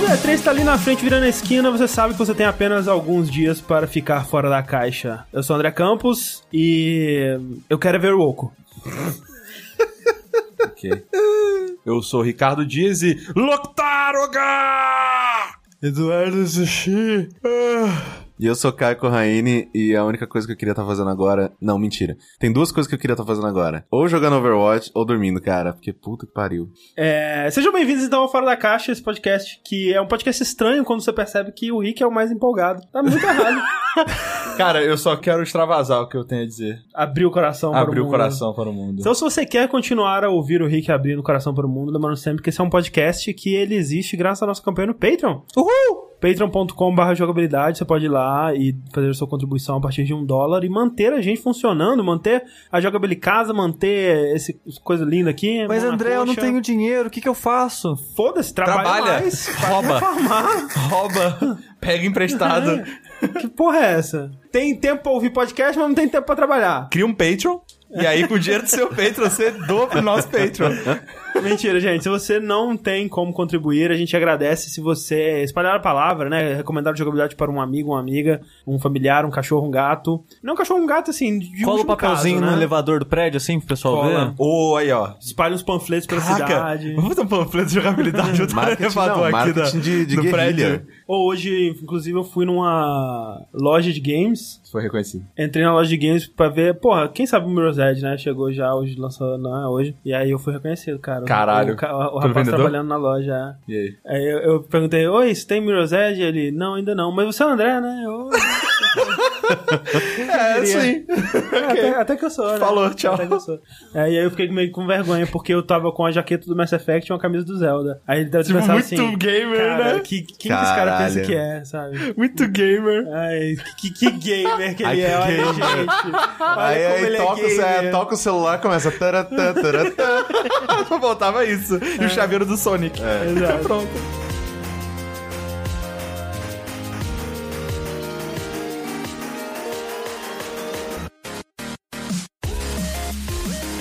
Quando a E3 tá ali na frente virando a esquina, você sabe que você tem apenas alguns dias para ficar fora da caixa. Eu sou o André Campos e eu quero ver o Oco. Ok. Eu sou o Ricardo Dias e. Loctaroga! Eduardo Sushi. E eu sou Caio Corraine e a única coisa que eu queria estar fazendo agora. Não, mentira. Tem duas coisas que eu queria estar fazendo agora: ou jogando Overwatch ou dormindo, cara. Porque puta que pariu. É, sejam bem-vindos então ao Fora da Caixa, esse podcast que é um podcast estranho quando você percebe que o Rick é o mais empolgado. Tá muito errado. Cara, eu só quero extravasar o que eu tenho a dizer. Abrir o coração para o Abrir o mundo. coração para o mundo. Então, se você quer continuar a ouvir o Rick abrindo o coração para o mundo, lembrando sempre que esse é um podcast que ele existe graças à nossa campanha no Patreon. Uhul! patreon.com.br jogabilidade, você pode ir lá e fazer a sua contribuição a partir de um dólar e manter a gente funcionando, manter a jogabilidade casa, manter esse coisa linda aqui. Mas André, eu não coxa. tenho dinheiro, o que que eu faço? Foda-se, trabalha, Trabalha, mais, rouba. Rouba, pega emprestado, Que porra é essa? Tem tempo pra ouvir podcast, mas não tem tempo pra trabalhar. cria um Patreon. E aí, com o dinheiro do seu Patreon, você doa pro nosso Patreon. Mentira, gente. Se você não tem como contribuir, a gente agradece se você espalhar a palavra, né? Recomendar jogabilidade para um amigo, uma amiga, um familiar, um cachorro, um gato. Não um cachorro, um gato, assim, de Cola o papelzinho caso, no né? elevador do prédio, assim, pro pessoal Cola. ver. Ô, aí, ó. Espalha uns panfletos pela Caraca, cidade. vamos fazer um panfleto de jogabilidade outro elevador não, aqui da, de- de do guerrilha. prédio. Ou hoje, inclusive, eu fui numa loja de games. Foi reconhecido. Entrei na loja de games pra ver, porra, quem sabe o Mirror's Edge, né? Chegou já hoje, lançou né, hoje. E aí eu fui reconhecido, cara. Caralho. O, o Pelo rapaz trabalhando na loja. é. E aí? Aí eu, eu perguntei, oi, você tem Mirror's Edge? Ele, não, ainda não. Mas você é o André, né? Eu, É, sim. até, até que eu sou, né? Falou, tchau. Até que eu sou. É, e aí eu fiquei meio com vergonha, porque eu tava com a jaqueta do Mass Effect e uma camisa do Zelda. Aí ele deve Tipo, muito assim... gamer, cara, né? Que, quem que esse cara Caralho. pensa que é, sabe? Muito gamer. Ai, que, que gamer que ele Ai, é, olha, gamer. gente. Olha Aí, como aí ele toca, é gamer. toca o celular, começa. taratã, taratã. Só faltava isso. E o chaveiro do Sonic. Exato. Pronto.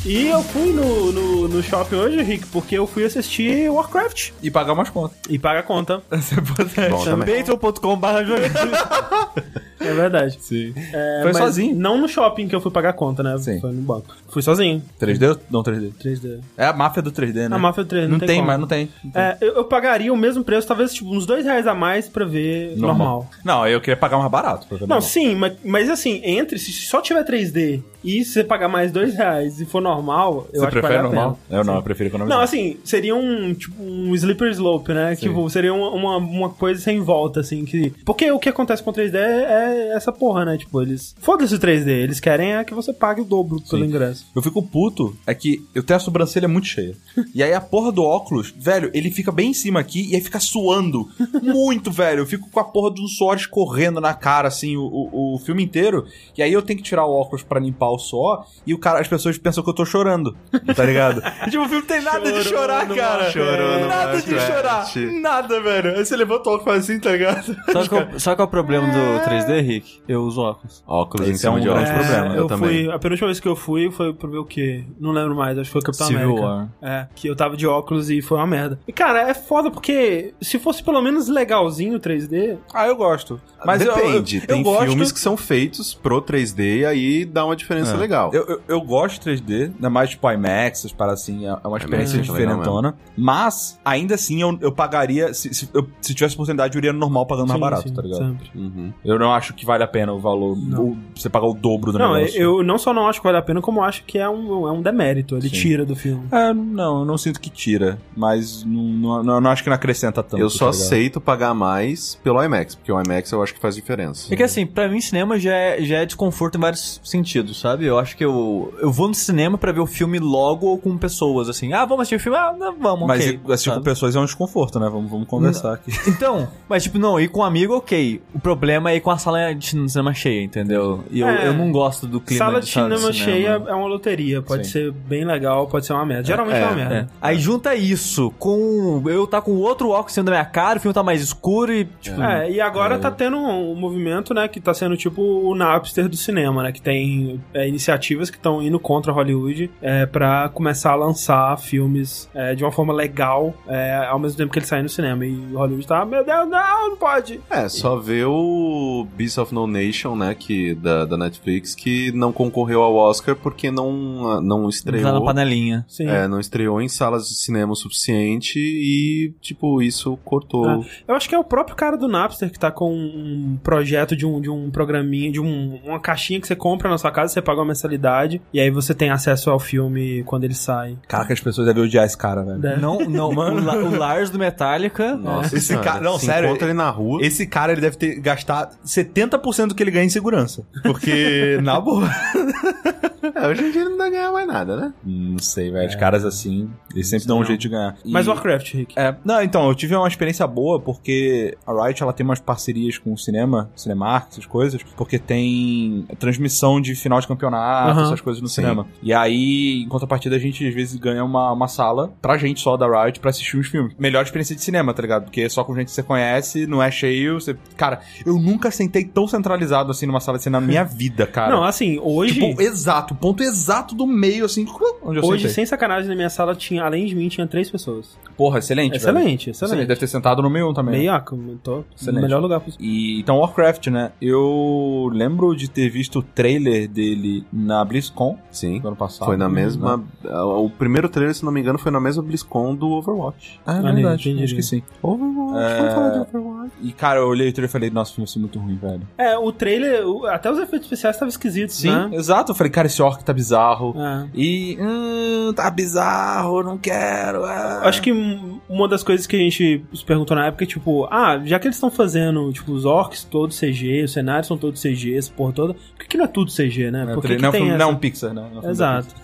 E eu fui no, no, no shopping hoje, Rick, porque eu fui assistir Warcraft. E pagar umas contas. E paga a conta. Você pode... Bom, também. Patreon.com.br É verdade. Sim. É, Foi sozinho? Não no shopping que eu fui pagar a conta, né? Sim. Foi no banco. Fui sozinho. 3D? Não, 3D. 3D. É a máfia do 3D, né? A máfia 3D não, Não, tem, como. mas não tem. Não tem. É, eu, eu pagaria o mesmo preço, talvez tipo uns dois reais a mais pra ver normal. Não, eu queria pagar mais barato. pra ver Não, normal. sim, mas, mas assim, entre, se só tiver 3D e você pagar mais dois reais e for normal, eu Você acho que prefere vale a normal? pena. Eu não, eu prefiro economizar. Não, assim, seria um, tipo, um slipper slope, né? Sim. Tipo, seria uma, uma, uma coisa sem volta, assim, que... Porque o que acontece com 3D é, é essa porra, né? Tipo, eles... Foda-se o 3D, eles querem é que você pague o dobro pelo Sim. ingresso. Eu fico puto, é que eu tenho a sobrancelha muito cheia. e aí a porra do óculos, velho, ele fica bem em cima aqui e aí fica suando. Muito, velho. Eu fico com a porra do suor escorrendo na cara, assim, o, o, o filme inteiro. E aí eu tenho que tirar o óculos pra limpar o suor e o cara, as pessoas pensam que eu tô chorando. Tá ligado? Tipo, o filme tem nada de chorar, no cara. Chorou no nada de chorar. Nada, velho. Aí você levanta o óculos assim, tá ligado? Sabe qual, sabe qual é o problema do 3D, Rick? Eu uso óculos. Óculos em Esse é cima um de grande óculos. problema, eu, eu também. fui... A penúltima vez que eu fui foi pra ver o quê? Não lembro mais, acho que foi Capitão Civil América. War. É, que eu tava de óculos e foi uma merda. E, cara, é foda porque se fosse pelo menos legalzinho o 3D... Ah, eu gosto. Mas Depende, eu, eu, tem gosto... filmes que são feitos pro 3D e aí dá uma diferença É. legal. Eu, eu, eu gosto de 3D, ainda mais tipo IMAX, essas paradas assim, é é uma experiência IMAX é diferentona. Mas, ainda assim, eu, eu pagaria, se, se, eu, se tivesse oportunidade, eu iria no normal pagando mais Sim, barato, sim, tá ligado? Sempre. Uhum. Eu não acho que vale a pena o valor, o- você pagar o dobro do Não, negócio. eu não só não acho que vale a pena, como acho que é um, é um demérito. Ele Sim. tira do filme. É, não, eu não sinto que tira, mas não, não, não acho que não acrescenta tanto. Eu só tá aceito pagar mais pelo IMAX, porque o IMAX eu acho que faz diferença. É que assim, pra mim cinema já é, já é desconforto em vários sentidos, sabe? Eu acho que eu, eu vou no cinema pra ver o filme logo ou com pessoas, assim. Ah, vamos assistir o filme? Ah, não, vamos, Mas ok. assistir com pessoas é um desconforto, né? Vamos, vamos conversar aqui. Então, mas tipo, não, ir com um amigo, ok. O problema é ir com a sala de cinema cheia, entendeu? E eu, É. eu não gosto do clima Sala de de cinema cheia é uma loteria. Pode Sim. ser bem legal, pode ser uma merda. Geralmente é, É, uma merda. É. Aí junta isso com eu tá com outro óculos em cima da minha cara, o filme tá mais escuro e tipo. É, e agora tá tendo um movimento, né, que tá sendo tipo o Napster do cinema, né, que tem é, iniciativas que estão indo contra Hollywood é, para começar a lançar filmes é, de uma forma legal é, ao mesmo tempo que eles saem no cinema. E Hollywood tá, meu Deus, não, não pode. É, só ver o Beast of No Nation, né, que, da, da Netflix, que não concorreu ao Oscar porque não, não Tá na estreou. panelinha. Sim. É, não estreou em salas de cinema o suficiente e, tipo, isso cortou. Eu acho que é o próprio cara do Napster que tá com um projeto de um, de um programinha, de um, uma caixinha que você compra na sua casa, você paga uma mensalidade, e aí você tem acesso ao filme quando ele sai. Caraca, as pessoas devem odiar esse cara, velho. É. Não, não, o, La- o Lars do Metallica. Nossa Esse cara- não, se sério, encontra ele na rua. Esse cara, ele deve ter gastado 70% do que ele ganha em segurança. Porque, na boa... É, hoje em dia ele não dá ganhar mais nada, né? Não sei, velho. Os caras assim, eles sempre dão um jeito de ganhar. Mas E- Warcraft, Rick. É, não, então, eu tive uma experiência boa porque a Riot ela tem umas parcerias com o cinema, Cinemark, essas coisas, porque tem transmissão de final de campeonato, essas coisas no Sim. cinema. E aí, em contrapartida, a gente às vezes ganha uma, uma sala pra gente só da Riot pra assistir os filmes. Melhor experiência de cinema, tá ligado? Porque é só com gente que você conhece, não é cheio. Você... Cara, eu nunca sentei tão centralizado assim numa sala de cinema na minha vida, cara. Não, assim, hoje. Tipo, exato, ponto exato do meio, assim, onde eu Hoje, sentei. sem sacanagem, na minha sala tinha, além de mim, tinha três pessoas. Porra, excelente, velho. Excelente, excelente. Deve ter sentado no meio um também. Meio, ah, eu tô no Excelente. melhor lugar possível. E, então, Warcraft, né? Eu lembro de ter visto o trailer dele na BlizzCon Sim. do ano passado. Foi na né? mesma. O primeiro trailer, se não me engano, foi na mesma BlizzCon do Overwatch. Ah, é Ali, verdade. entendi. Acho que sim. Overwatch, É. vamos falar de Overwatch. E, cara, eu olhei o trailer e falei, nossa, o filme vai ser muito ruim, velho. É, o trailer, até os efeitos especiais estavam esquisitos, Sim, né? exato. Eu falei, cara, esse orc tá bizarro. É. E, hum, tá bizarro, não quero. ah. Acho que um- uma das coisas que a gente se perguntou na época é tipo, ah, já que eles estão fazendo, tipo, os orcs todos CG, os cenários são todos CG, essa porra toda, por que, que não é tudo CG, né? É, Por que, tra- que não, é um tem filme- essa... não é um Pixar, né? Não é um Exato.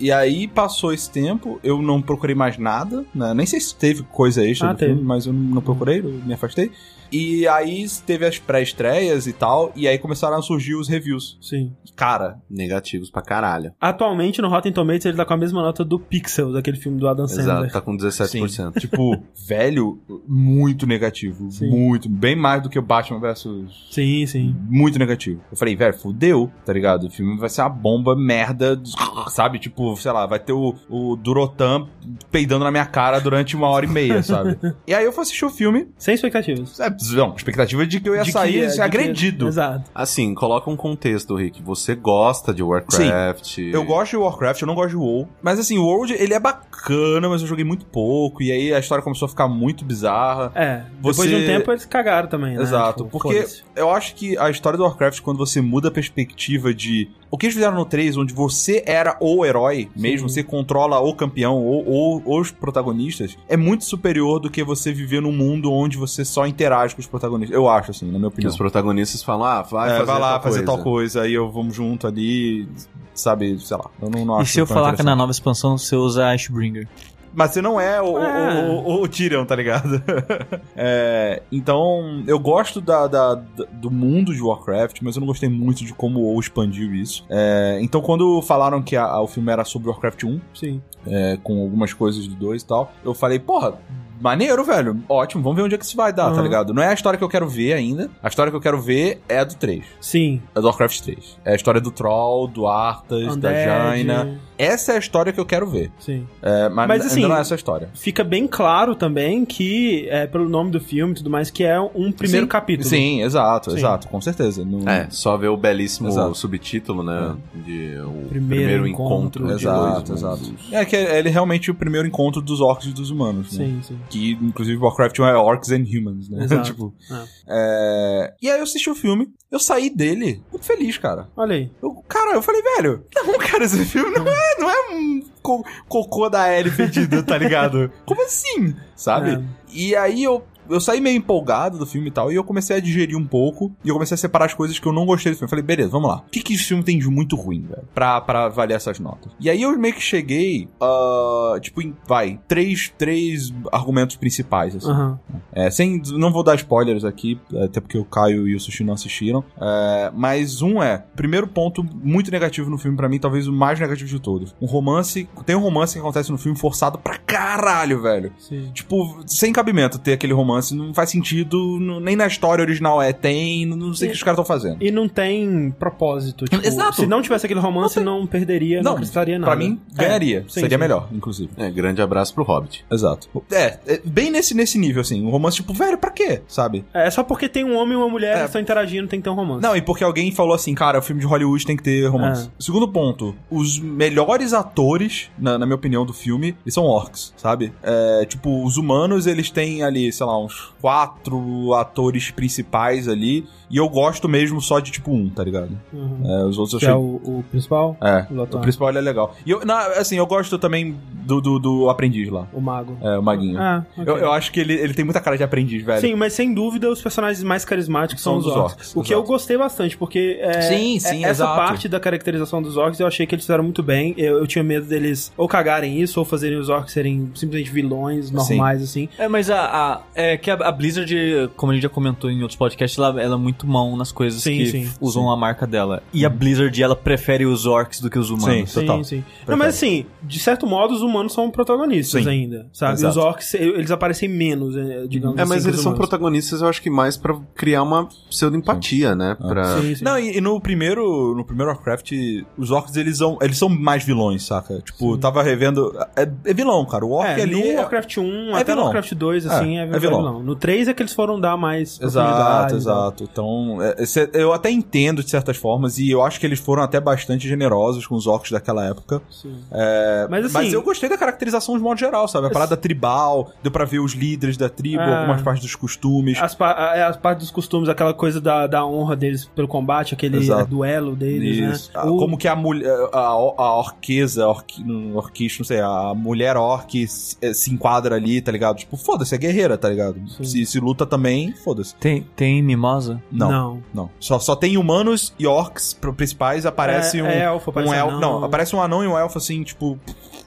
E aí passou esse tempo, eu não procurei mais nada, né? Nem sei se teve coisa extra Ah, filme, mas eu não procurei, eu me afastei. E aí teve as pré-estreias e tal, e aí começaram a surgir os reviews. Sim. Cara, Negativos pra caralho. Atualmente, no Rotten Tomatoes, ele tá com a mesma nota do Pixel, daquele filme do Adam Exato, Sandler. tá com 17%. tipo, velho, muito negativo. Sim. Muito, bem mais do que o Batman versus Sim, sim. muito negativo. Eu falei, velho, fudeu, tá ligado? O filme vai ser uma bomba merda, sabe? Tipo, sei lá, vai ter o, o Durotan peidando na minha cara durante uma hora e meia, sabe? e aí eu fui assistir o filme. Sem expectativas. É, não, expectativa de que eu ia De que- sair de que- agredido. Exato. Assim, coloca um contexto, Rick. Você gosta de Warcraft. Eu gosto de Warcraft, eu não gosto de WoW. Mas assim, o World, ele é bacana, mas eu joguei muito pouco. E aí a história começou a ficar muito bizarra. É, depois Você- de um tempo eles cagaram também, né? Exato, Tipo, porque eu acho que a história do Warcraft, quando você muda a perspectiva de. O que eles fizeram no 3, onde você era o herói mesmo, Sim. você controla o campeão ou, ou os protagonistas, é muito superior do que você viver num mundo onde você só interage com os protagonistas. Eu acho, assim, na minha Que opinião. os protagonistas falam, ah, vai É, fazer vai lá tal fazer coisa. tal coisa, aí eu vamos junto ali, sabe, sei lá. Eu não, não E acho se eu falar que na interessante. nova expansão você usa Ashbringer? Mas você não é o, É. o, o, o Tyrion, tá ligado? É, então, eu gosto da, da- da- do mundo de Warcraft, mas eu não gostei muito de como o WoW expandiu isso. É, então, quando falaram que a- o filme era sobre Warcraft 1, Sim. é, com algumas coisas do 2 e tal, eu falei, porra. Maneiro, velho. Ótimo, vamos ver onde é que isso vai dar, tá Uhum. ligado? Não é a história que eu quero ver ainda. A história que eu quero ver é a do 3. Sim. É do Warcraft 3. É a história do Troll, do Arthas, da Undead. Jaina. Essa é a história que eu quero ver. Sim. É, mas, Mas, assim, ainda não é essa a história. Fica bem claro também que, é, pelo nome do filme e tudo mais, que é um primeiro Sim. capítulo. Sim, exato, Sim. exato, com certeza. Não- É, só ver o belíssimo Exato. subtítulo, né? De o Primeiro primeiro, encontro encontro, de Exato, dois exato. É que é, ele é realmente o primeiro encontro dos orcs e dos humanos, né? Sim, sim. Que, inclusive, Warcraft é Orcs and Humans, né? Exato. tipo, É. é... E aí eu assisti o filme, eu saí dele muito feliz, cara. Olha aí. Eu, cara, eu falei, velho, não, cara, esse filme não é, não é um co- cocô da Ellie fedido, tá ligado? Como assim? Sabe? É. E aí eu, eu saí meio empolgado do filme e tal, e eu comecei a digerir um pouco, e eu comecei a separar as coisas que eu não gostei do filme. Eu falei, beleza, vamos lá. O que, que esse filme tem de muito ruim, velho? Pra, pra avaliar essas notas. E aí eu meio que cheguei, ah, tipo, em, vai, três, três argumentos principais, assim. Aham. É, sem, não vou dar spoilers aqui, até porque o Caio e o Sushi não assistiram. É, mas um é, primeiro ponto muito negativo no filme pra mim, talvez o mais negativo de todos. Um romance, tem um romance que acontece no filme forçado pra caralho, velho. Sim. Tipo, sem cabimento ter aquele romance romance, não faz sentido, não- nem na história original é, tem, não, não sei o que os caras estão fazendo. E não tem propósito. Tipo, Exato. Se não tivesse aquele romance, não, perderia, não, acrescentaria nada. pra mim, ganharia. É, sim, Seria sim. melhor, inclusive. É, grande abraço pro Hobbit. Exato. É, é bem nesse, nesse nível, assim. Um romance, tipo, velho, pra quê? Sabe? É só porque tem um homem e uma mulher É. que estão interagindo, tem que ter um romance. Não, e porque alguém falou assim, cara, o filme de Hollywood tem que ter romance. É. Segundo ponto, os melhores atores, na, na minha opinião, do filme, eles são orcs, sabe? É, tipo, os humanos, eles têm ali, sei lá, uns quatro atores principais ali, e eu gosto mesmo só de, tipo, um, tá ligado? Uhum. É, os outros eu Que achei... é o, o principal? É, o o principal ele é legal. E eu, na- assim, eu gosto também do, do, do aprendiz lá. O mago. É, o Maguinho. Ah, ok. eu, eu acho que ele, ele tem muita cara de aprendiz, velho. Sim, mas sem dúvida os personagens mais carismáticos são, São os orcs. orcs, O que eu gostei bastante, porque é, Sim, sim, é- essa exato. parte da caracterização dos orcs eu achei que eles fizeram muito bem. Eu, eu tinha medo deles ou cagarem isso, ou fazerem os orcs serem simplesmente vilões normais, assim. É, mas a, a- é que a, a Blizzard, como a gente já comentou em outros podcasts, ela, ela é muito mão nas coisas Sim, que sim, usam a marca dela. E a Blizzard, ela prefere os orcs do que os humanos. Sim. Total. Sim, sim. Não, mas assim, de certo modo, os humanos são protagonistas Sim. ainda, sabe? Exato. Os orcs, eles aparecem menos, eh, digamos É, assim. mas que eles os são protagonistas, eu acho que mais pra criar uma pseudo-empatia, né? Pra... Sim, sim. Não, e, e no primeiro, no primeiro Warcraft, os orcs eles são, eles são mais vilões, saca? Tipo, tava revendo. É, é vilão, cara. O orc É, ali. no é- Warcraft 1 é até no vilão. Warcraft 2, assim, É, é, é vilão. No 3 é que eles foram dar mais Exato, tal. exato. Então, é, esse- eu até entendo de certas formas, e eu acho que eles foram até bastante generosos com os orcs daquela época. Sim. É, Mas, assim- mas eu gostei da caracterização de modo geral, sabe? A parada tribal, deu pra ver os líderes da tribo, É. algumas partes dos costumes. As, pa a- é, as partes dos costumes, aquela coisa da, da honra deles pelo combate, aquele Exato. é, duelo deles, Isso. né? Ah, O- Como que a mulher, a, a orquesa, orqui, não sei, a mulher orc se, eh, se enquadra ali, tá ligado? Tipo, foda-se, é guerreira, tá ligado? Se, se luta também, foda-se. Tem, tem mimosa? Não. Não. Não. Só, só tem humanos e orcs principais, aparece É- um. é elfo, aparece um elfo. anão. Não, aparece um anão e um elfo assim, tipo.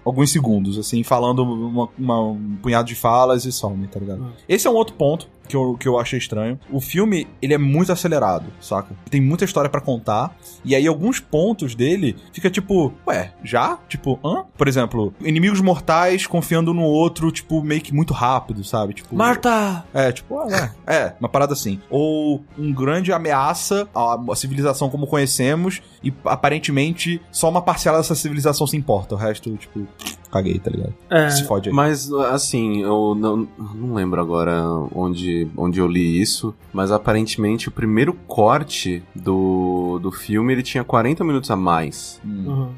Alguns segundos, assim, falando uma- uma- um punhado de falas e some, tá ligado? Ah. Esse é um outro ponto que eu, que eu achei estranho. O filme, ele é muito acelerado, saca? Tem muita história pra contar. E aí, alguns pontos dele fica tipo, ué, já? Tipo, hã? Por exemplo, inimigos mortais confiando no outro, tipo, meio que muito rápido, sabe? Tipo. Marta! É, tipo, ah, é, é, uma parada assim. Ou um grande ameaça à à civilização como conhecemos e aparentemente só uma parcela dessa civilização se importa. O resto, tipo, caguei, tá ligado? É, Se fode aí. Mas, assim, eu não, não lembro agora onde, onde eu li isso, mas aparentemente o primeiro corte do, do filme ele tinha 40 minutos a mais. Hum. uhum.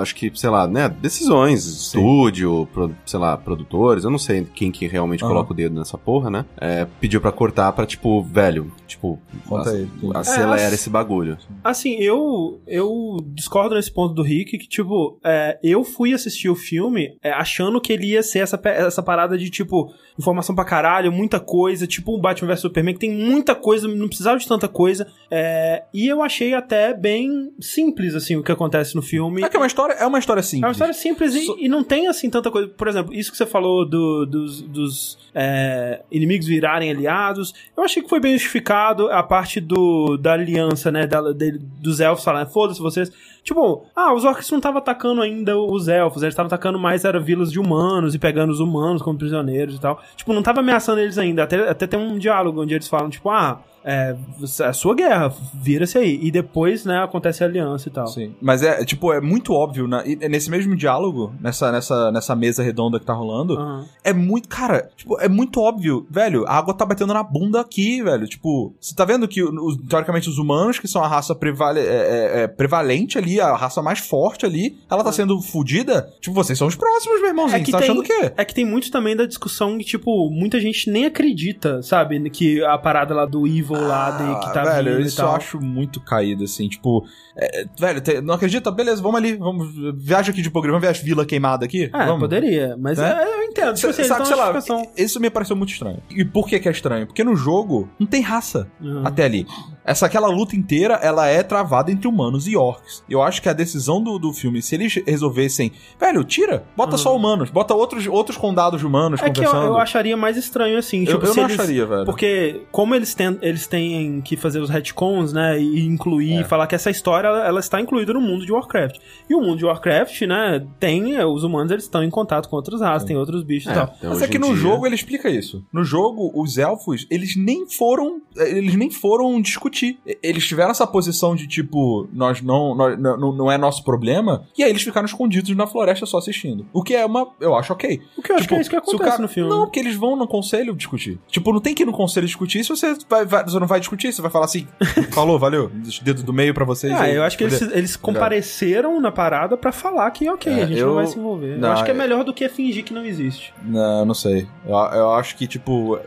Acho que, sei lá, né? Decisões, estúdio, pro- sei lá, produtores, eu não sei quem que realmente Aham. coloca o dedo nessa porra, né? É, pediu pra cortar pra, tipo, velho, tipo, Conta ac- aí. acelera É, esse bagulho. Assim, eu, eu discordo nesse ponto do Rick, que, tipo, é, eu fui assistir o filme é, achando que ele ia ser essa, essa parada de, tipo, informação pra caralho, muita coisa, tipo um Batman vs Superman, que tem muita coisa, não precisava de tanta coisa. é, e eu achei até bem simples, assim, o que acontece no filme. É que é uma história, é uma história simples. É uma história simples e, So- e não tem assim tanta coisa. Por exemplo, isso que você falou do- dos, dos, é, inimigos virarem aliados, eu achei que foi bem justificado a parte do, da aliança, né? Da, dele- dos elfos falando, foda-se vocês. Tipo, ah, os orcs não estavam atacando ainda os elfos, eles estavam atacando mais era vilas de humanos e pegando os humanos como prisioneiros e tal. Tipo, não tava ameaçando eles ainda. Até, até tem um diálogo onde eles falam, tipo, ah, é, é a sua guerra, vira-se aí. E depois, né, acontece a aliança e tal. Sim. Mas é, tipo, é muito óbvio, e nesse mesmo diálogo, nessa, nessa, nessa mesa redonda que tá rolando, Aham. é muito, cara, tipo, é muito óbvio, velho, a água tá batendo na bunda aqui, velho, tipo, você tá vendo que, os- teoricamente, os humanos, que são a raça prevale, é, é, é, prevalente ali, a raça mais forte ali, ela tá sendo fudida, tipo, vocês são os próximos, meu irmãozinho, você tá achando o quê? É que tem muito também da discussão que, tipo, muita gente nem acredita, sabe? Que a parada lá do Evil lá, de, que tá Ah, velho, vindo isso e eu acho muito caído, assim, tipo, é, é, velho, te- não acredita? Beleza, vamos ali, vamos, viaja aqui de programa, vamos ver as vilas queimadas aqui? É, vamos. poderia, mas Né? é, eu entendo. Tipo assim, sabe, sei lá, isso me pareceu muito estranho. E por que que é estranho? Porque no jogo não tem raça Uhum. até ali. Essa aquela luta inteira, ela é travada entre humanos e orcs. Eu acho que a decisão do, do filme, se eles resolvessem, velho, tira, bota só humanos, bota outros, outros condados humanos É que eu, conversando. eu acharia mais estranho assim. Eu- tipo, eu se não eles- acharia, velho. Porque, como eles têm, eles têm que fazer os retcons, né? E incluir, É. falar que essa história ela, ela está incluída no mundo de Warcraft. E o mundo de Warcraft, né? Tem. é, Os humanos eles estão em contato com outras raças, tem outros bichos e tal. então Mas é que no dia- jogo ele explica isso. No jogo, os elfos, eles nem foram. Eles nem foram discutir. E- Eles tiveram essa posição de tipo, nós não. nós- não, não é nosso problema. E aí eles ficaram escondidos na floresta só assistindo. O que é uma. Eu acho ok. O que eu acho que é isso que acontece cara- no filme. Não, porque eles vão no conselho discutir. Tipo, não tem que ir no conselho discutir se você, vai, vai- você não vai discutir. Você vai falar assim: falou, valeu, dedo do meio pra vocês. Ah, aí, eu acho que eles, eles compareceram na parada pra falar que, ok, É, a gente eu- não vai se envolver. não, eu acho que é é- melhor do que fingir que não existe. Não, não sei. Eu, eu acho que, tipo.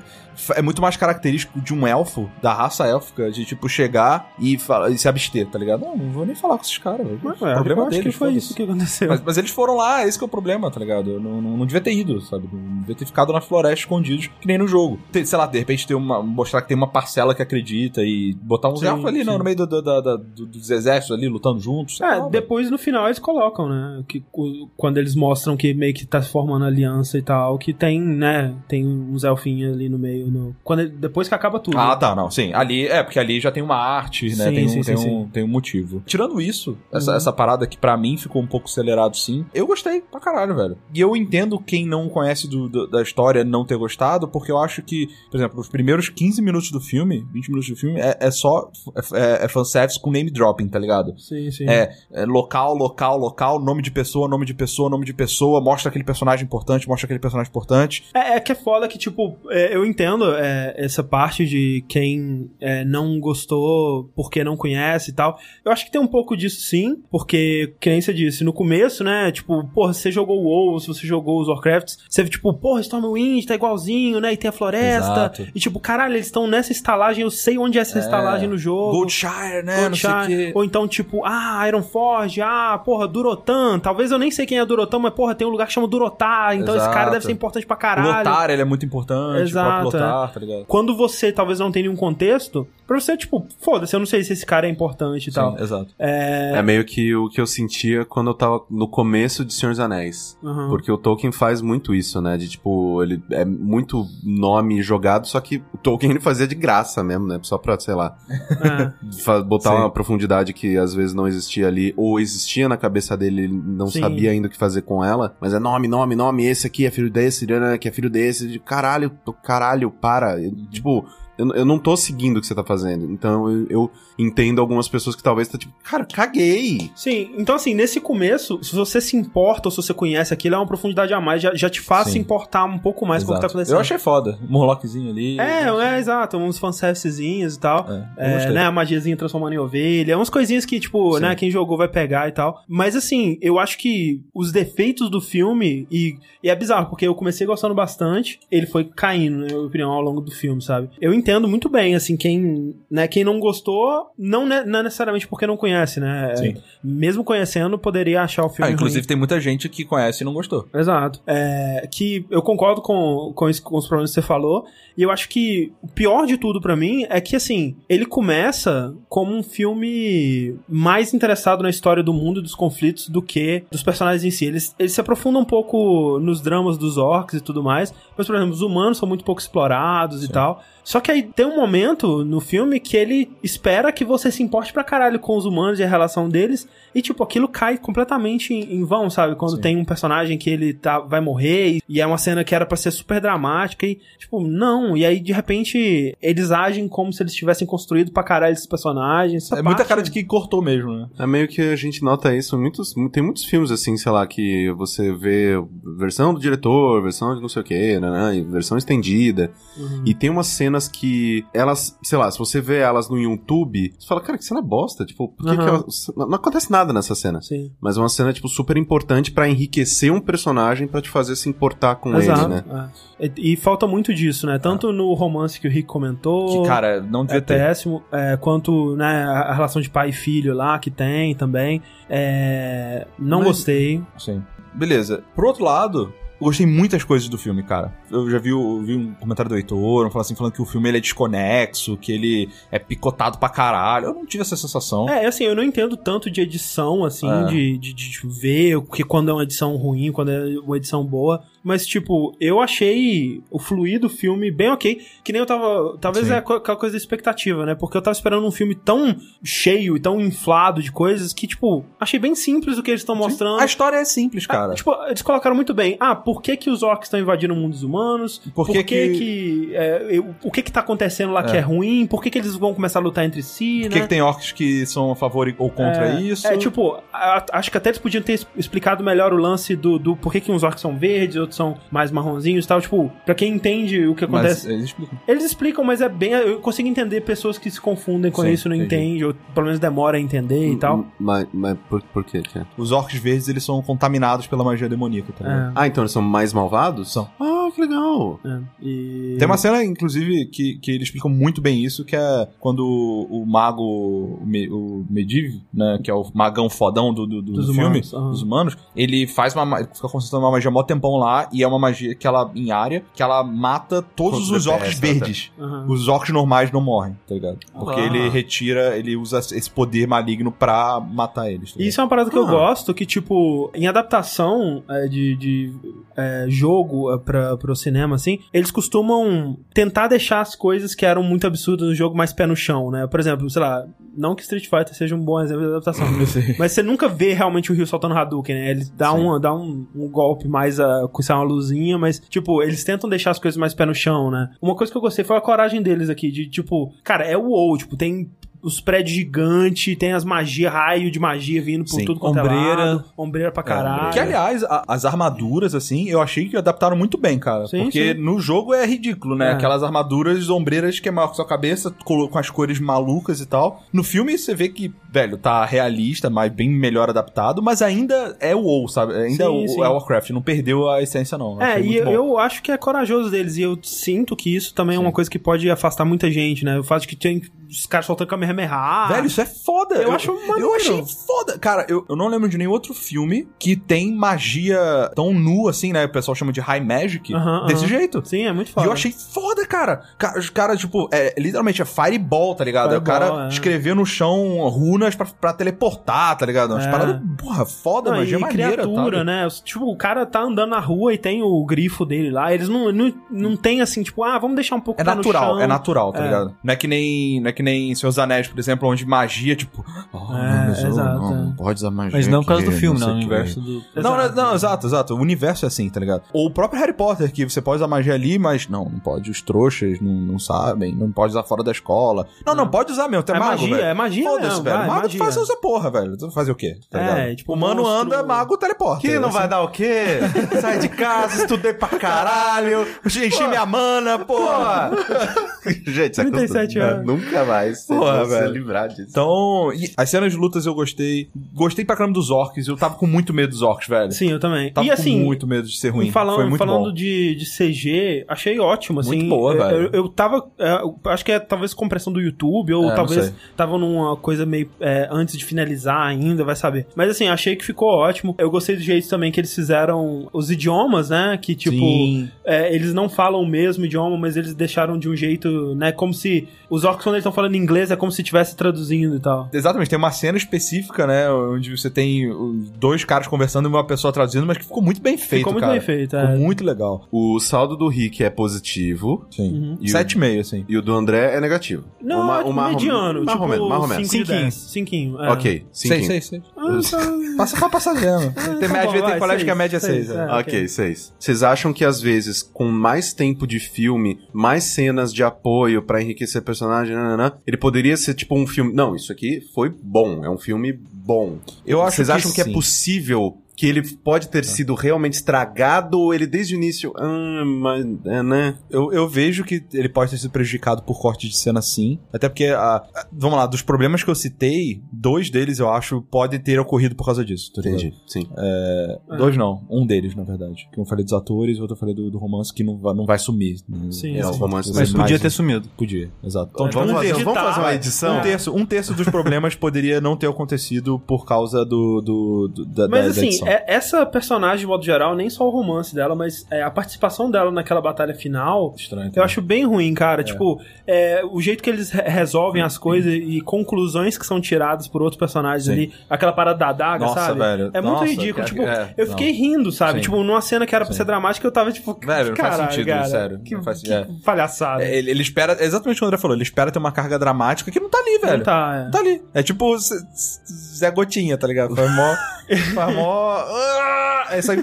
É muito mais característico de um elfo, da raça élfica, de, tipo, chegar e, e se abster, tá ligado? Não, não vou nem falar com esses caras. velho. Mas, O é, problema eu acho deles, que foi isso que aconteceu. Mas, mas eles foram lá, esse que é o problema, tá ligado? Não, não, não devia ter ido, sabe? Não devia ter ficado na floresta escondidos, que nem no jogo. Tem- sei lá, de repente ter uma, mostrar que tem uma parcela que acredita e botar uns Sim, elfos ali sim. no, meio do, do- do- dos exércitos ali, lutando juntos. lá, É, depois no final eles colocam, né? Que quando eles mostram que meio que tá se formando aliança e tal, que tem, né? Tem uns elfinhos ali no meio. No, quando ele- depois que acaba tudo. Ah, né? tá, não, sim. Ali, é, porque ali já tem uma arte, né? Sim, tem, um, sim, tem, sim, um, tem um motivo. Tirando isso, essa, Uhum. essa parada que pra mim ficou um pouco acelerado, sim, eu gostei pra caralho, velho. E eu entendo quem não conhece do- do- da história não ter gostado, porque eu acho que, por exemplo, os primeiros 15 minutos do filme, 20 minutos do filme, é, é só é, é fanservice com name dropping, tá ligado? Sim, sim. É, é local, local, local, nome de pessoa, nome de pessoa, nome de pessoa, mostra aquele personagem importante, mostra aquele personagem importante. É, é que é foda que, tipo, é, eu entendo é, essa parte de quem é, não gostou porque não conhece e tal. Eu acho que tem um pouco disso sim, porque, que nem você disse, no começo, né, tipo, porra, você jogou o WoW, se você jogou os Warcrafts, você, tipo, porra, Stormwind tá igualzinho, né, e tem a floresta. Exato. E, tipo, caralho, eles estão nessa estalagem, eu sei onde é essa É. estalagem no jogo. Goldshire, né? Goldshire. Ou então, tipo, ah, Ironforge, ah, porra, Durotan. Talvez eu nem sei quem é Durotan, mas, porra, tem um lugar que chama Durotar, então esse cara Exato. deve ser importante pra caralho. Lotar, ele é muito importante, Exato, próprio Lotar, tá ligado? Quando você talvez não tenha nenhum contexto, pra você, tipo, foda-se, eu não sei se esse cara é importante e tal. Sim, exato. É. É meio que o que eu sentia quando eu tava no começo de Senhor dos Anéis. Uhum. Porque o Tolkien faz muito isso, né? De tipo, ele é muito nome jogado, só que o Tolkien ele fazia de graça mesmo, né? Só pra, sei lá, É. botar Sim. uma profundidade que às vezes não existia ali, ou existia na cabeça dele, ele não Sim. sabia ainda o que fazer com ela. Mas é nome, nome, nome, esse aqui é filho desse, né, que é filho desse, de caralho, caralho, para. Tipo. Eu, eu não tô seguindo o que você tá fazendo. Então eu, eu entendo algumas pessoas que talvez tá tipo, cara, caguei. Sim, então assim, nesse começo, se você se importa ou se você conhece aquilo, é uma profundidade a mais, já, já te faz Sim. se importar um pouco mais com o que tá Exato. acontecendo. Eu achei foda. O Morlockzinho ali. É, é, exato, uns fanservicezinhos e tal. É, É, né, a magiazinha transformando em ovelha, umas coisinhas que, tipo, Sim. né, quem jogou vai pegar e tal. Mas assim, eu acho que os defeitos do filme, e, e é bizarro, porque eu comecei gostando bastante, ele foi caindo, na minha opinião, ao longo do filme, sabe? Eu entendo muito bem, assim, quem, né, quem não gostou, não, ne- não necessariamente porque não conhece, né? É, Sim. Mesmo conhecendo, poderia achar o filme Ah, inclusive ruim. tem muita gente que conhece e não gostou. Exato. É, que eu concordo com, com, isso- com os problemas que você falou. E eu acho que o pior de tudo pra mim é que, assim, ele começa como um filme mais interessado na história do mundo e dos conflitos do que dos personagens em si. Eles, eles se aprofundam um pouco nos dramas dos orcs e tudo mais. Mas, por exemplo, os humanos são muito pouco explorados e tal. Só que aí tem um momento no filme que ele espera que você se importe pra caralho com os humanos e a relação deles. E, tipo, aquilo cai completamente em, em vão, sabe? Quando Sim. tem um personagem que ele tá, vai morrer e, e é uma cena que era pra ser super dramática e, tipo, não. E aí, de repente, eles agem como se eles tivessem construído pra caralho esses personagens. Essa é muita parte- cara de que cortou mesmo, né? É meio que a gente nota isso. Muitos, tem muitos filmes assim, sei lá, que você vê versão do diretor, versão de não sei o que, né, né, e versão estendida. Uhum. E tem umas cenas que elas, sei lá, se você vê elas no YouTube, você fala, cara, que cena bosta. Tipo, por que, que Aham. elas- não, não acontece nada nessa cena. Sim. Mas é uma cena, tipo, super importante pra enriquecer um personagem pra te fazer se importar com Exato. ele, né? é. E, e falta muito disso, né? Tanto no romance que o Rick comentou. Que, cara, não devia é ter. péssimo, é, quanto né, a relação de pai e filho lá que tem também. É, não Mas- gostei. Sim. Beleza. Por outro lado, Eu gostei muitas coisas do filme, cara. Eu já vi, vi um comentário do Heitor, um falando assim, falando que o filme ele é desconexo, que ele é picotado pra caralho. Eu não tive essa sensação. É, assim, eu não entendo tanto de edição, assim, É. de, de, de ver que quando é uma edição ruim, quando é uma edição boa. Mas, tipo, eu achei o fluido do filme bem ok. Que nem eu tava. Talvez Sim. é aquela coisa da expectativa, né? Porque eu tava esperando um filme tão cheio e tão inflado de coisas que, tipo, achei bem simples o que eles estão mostrando. A história é simples, cara. Ah, tipo, eles colocaram muito bem. Ah, por que, que os orcs estão invadindo o mundo dos humanos? Por que que, que- que, é, o que que tá acontecendo lá que É. é ruim? Por que, que eles vão começar a lutar entre si, Por né? que, que tem orcs que são a favor ou contra é, isso? É, tipo, a- acho que até eles podiam ter explicado melhor o lance do, do por que, que uns orcs são verdes, outros são mais marronzinhos e tal. Tipo, pra quem entende o que Mas acontece. eles explicam. Eles explicam, mas é bem. Eu consigo entender pessoas que se confundem com Sim, isso, não entendi. entendem, ou pelo menos demora a entender e tal. Mas, mas por, por quê? que é? Os orcs verdes, eles são contaminados pela magia demoníaca, tá ligado? É, Ah, então eles são mais malvados? São. Ah, que legal. é. E... Tem uma cena, inclusive, que, que eles explicam muito bem isso, que é quando o mago, o, Me- o Medivh, né, que é o magão fodão do, do, do Dos filme, humanos, aham. dos humanos, ele faz uma, ma- ele fica concentrando uma magia mó tempão lá, e é uma magia que ela, em área, que ela mata todos os orcs verdes. Aham. Os orcs normais não morrem, tá ligado? Porque Ah. ele retira, ele usa esse poder maligno pra matar eles. tá? Isso é uma parada que eu Ah. gosto, que, tipo, em adaptação é, de, de é, jogo é, pra, pro cinema, assim, eles costumam tentar deixar as coisas que eram muito absurdas no jogo mais pé no chão, né? Por exemplo, sei lá, não que Street Fighter seja um bom exemplo de adaptação, mas você nunca vê realmente o Ryu soltando Hadouken, né? Ele dá, Sim. um, dá um, um golpe mais uh, com uma luzinha, mas, tipo, eles tentam deixar as coisas mais pé no chão, né? Uma coisa que eu gostei foi a coragem deles aqui, de, tipo, cara, é o WoW, tipo, tem os prédios gigantes, tem as magias, raio de magia vindo por Sim. tudo quanto é Ombreira. lado, ombreira pra caralho. Que, aliás, a- as armaduras, assim, eu achei que adaptaram muito bem, cara. Sim, porque sim. no jogo é ridículo, né? É. Aquelas armaduras ombreiras que é maior que sua cabeça, com as cores malucas e tal. No filme você vê que, velho, tá realista, mas bem melhor adaptado, mas ainda é o WoW, sabe? Ainda Sim, é o sim. é o Warcraft, não perdeu a essência, não. É, e eu, eu acho que é corajoso deles, e eu sinto que isso também é uma coisa que pode afastar muita gente, né? O fato de que tem os caras soltando Kamehameha. Velho, isso é foda. Eu acho Eu maneiro. achei foda. Cara, eu, eu não lembro de nenhum outro filme que tem magia tão nu assim, né? O pessoal chama de high magic. Aham, desse aham. jeito. Sim, é muito E foda. eu achei foda, cara. Ca- Os caras, tipo, é, literalmente é fireball, tá ligado? É o Fireball, cara é. escrever no chão runas pra, pra teleportar, tá ligado? Umas É. paradas, porra, foda, Não, magia e maneira, criatura, tá? né? Tipo, o cara tá andando na rua e tem o grifo dele lá. Eles não, não, não tem assim, tipo, ah, vamos deixar um pouco É natural, é natural, tá É. ligado? Não é que nem, não é que nem Seus Anéis, por exemplo, onde magia, tipo, oh, É, mas exato, não, é. não pode usar magia. Mas não por causa do filme, não não. o universo do. Não, não, Exato. não, exato, exato. O universo é assim, tá ligado? Ou o próprio Harry Potter, que você pode usar magia ali, mas não, não pode. Os trouxas não, não sabem, não pode usar fora da escola. Não, não, pode usar mesmo, tu é, É mago, magia, velho. é magia Foda-se, velho. vai, mago magia. faz essa porra, velho. Fazer o quê? Tá É, ligado? tipo, Humano monstro- anda, mago teleporta. Que não Assim. vai dar o quê? Sai de casa, estudei pra caralho. Enchi minha mana, porra. Gente, isso é 37 costume, né? anos. Nunca vai ser Porra, você velho. livrar disso. Então, e as cenas de lutas eu gostei. Gostei pra caramba dos orcs. Eu tava com muito medo dos orcs, velho. Sim, eu também. Tava e assim, com muito medo de ser ruim. Falando, Foi muito falando bom. de, de CG, achei ótimo, assim. Muito boa, eu, velho. Eu, eu tava. é, eu acho que é talvez compressão do YouTube, ou É, talvez tava numa coisa meio é, antes de finalizar ainda, vai saber. Mas assim, achei que ficou ótimo. Eu gostei do jeito também que eles fizeram os idiomas, né? Que tipo. Sim. é, eles não falam o mesmo idioma, mas eles deixaram de um jeito, né? Como se. Os orcs, quando eles estão falando inglês, é como se estivesse traduzindo e tal. Exatamente, tem uma cena específica, né? Onde você tem os dois caras conversando e uma pessoa traduzindo, mas que ficou muito bem feito, Ficou muito cara. bem feito, Ficou é. muito legal. O saldo do Rick é positivo Sim. Uhum. E o- 7,5, assim. e o do André é negativo. Não, Uma- é uma- mediano. mais tipo, ou menos, mais ou menos. 5 de Cinquinho. 10. Cinquinho. é. Ok, cinquinho. sei, sei. Ah, tá. Passa pra passar vendo. Tem tá média, bom, tem vai, colégio que a seis, média é seis, 6. é. É. Ok, seis. Vocês acham que às vezes, com mais tempo de filme, mais cenas de apoio pra enriquecer personagem, nananã, ele poderia ser tipo um filme. Não, isso aqui foi bom. É um filme bom. Eu acho Vocês que acham que, é sim. possível que ele pode ter sido realmente estragado ou ele desde o início. Ah, mas. É, né? Eu, eu vejo que ele pode ter sido prejudicado por corte de cena sim. Até porque, a- a- vamos lá, dos problemas que eu citei, dois deles eu acho podem ter ocorrido por causa disso. Tá ligado? Entendi. Sim. Dois não, um deles, na verdade. Que eu falei dos atores, o outro eu falei do, do romance que não vai, não vai sumir. Sim, É, o sim. romance Mas podia mais ter um. sumido. Podia, exato. Então, É, Vamos um fazer, terço, vamos fazer uma edição? um terço, um terço dos problemas poderia não ter acontecido por causa do, do, do- da, Mas da- da assim, edição. É- essa personagem, de modo geral, nem só o romance dela, mas é, a participação dela naquela batalha final, Estranho. eu acho bem ruim, cara. Tipo, é, o jeito que eles re- resolvem as coisas e conclusões que são tiradas por outros personagens Sim. ali, aquela parada da adaga, Nossa, sabe? velho. É muito Nossa, ridículo. cara, tipo, é, eu não. fiquei rindo, sabe? Sim. Tipo, numa cena que era pra Sim. ser dramática, eu tava tipo, Velho, não faz caralho, sentido, cara, sério. Que, Não faz- que é. palhaçada. É, Ele, ele espera, é exatamente o que o André falou, ele espera ter uma carga dramática que não tá ali, velho. Não tá, é. Não tá ali. É tipo Zé Gotinha, tá ligado? Faz mó. faz mó. Aí sai.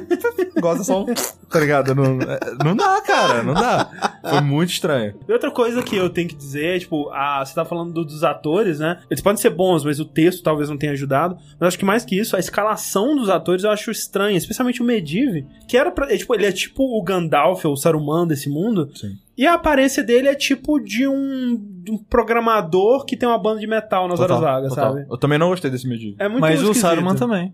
Gosta só um. Tá ligado? Não, é, não dá, cara, não dá. Foi muito estranho. E outra coisa que eu tenho que dizer, tipo, a, você tá falando do- dos atores, né? Eles podem ser bons, mas o texto talvez não tenha ajudado. Mas acho que mais que isso, a escalação dos atores eu acho estranha, especialmente o Medivh, que era pra, é, tipo, ele é tipo o Gandalf ou o Saruman desse mundo. Sim. E a aparência dele é tipo de um, de um programador que tem uma banda de metal nas Total, horas vagas, total. sabe? Eu também não gostei desse medível. É muito Mas o. Saruman também.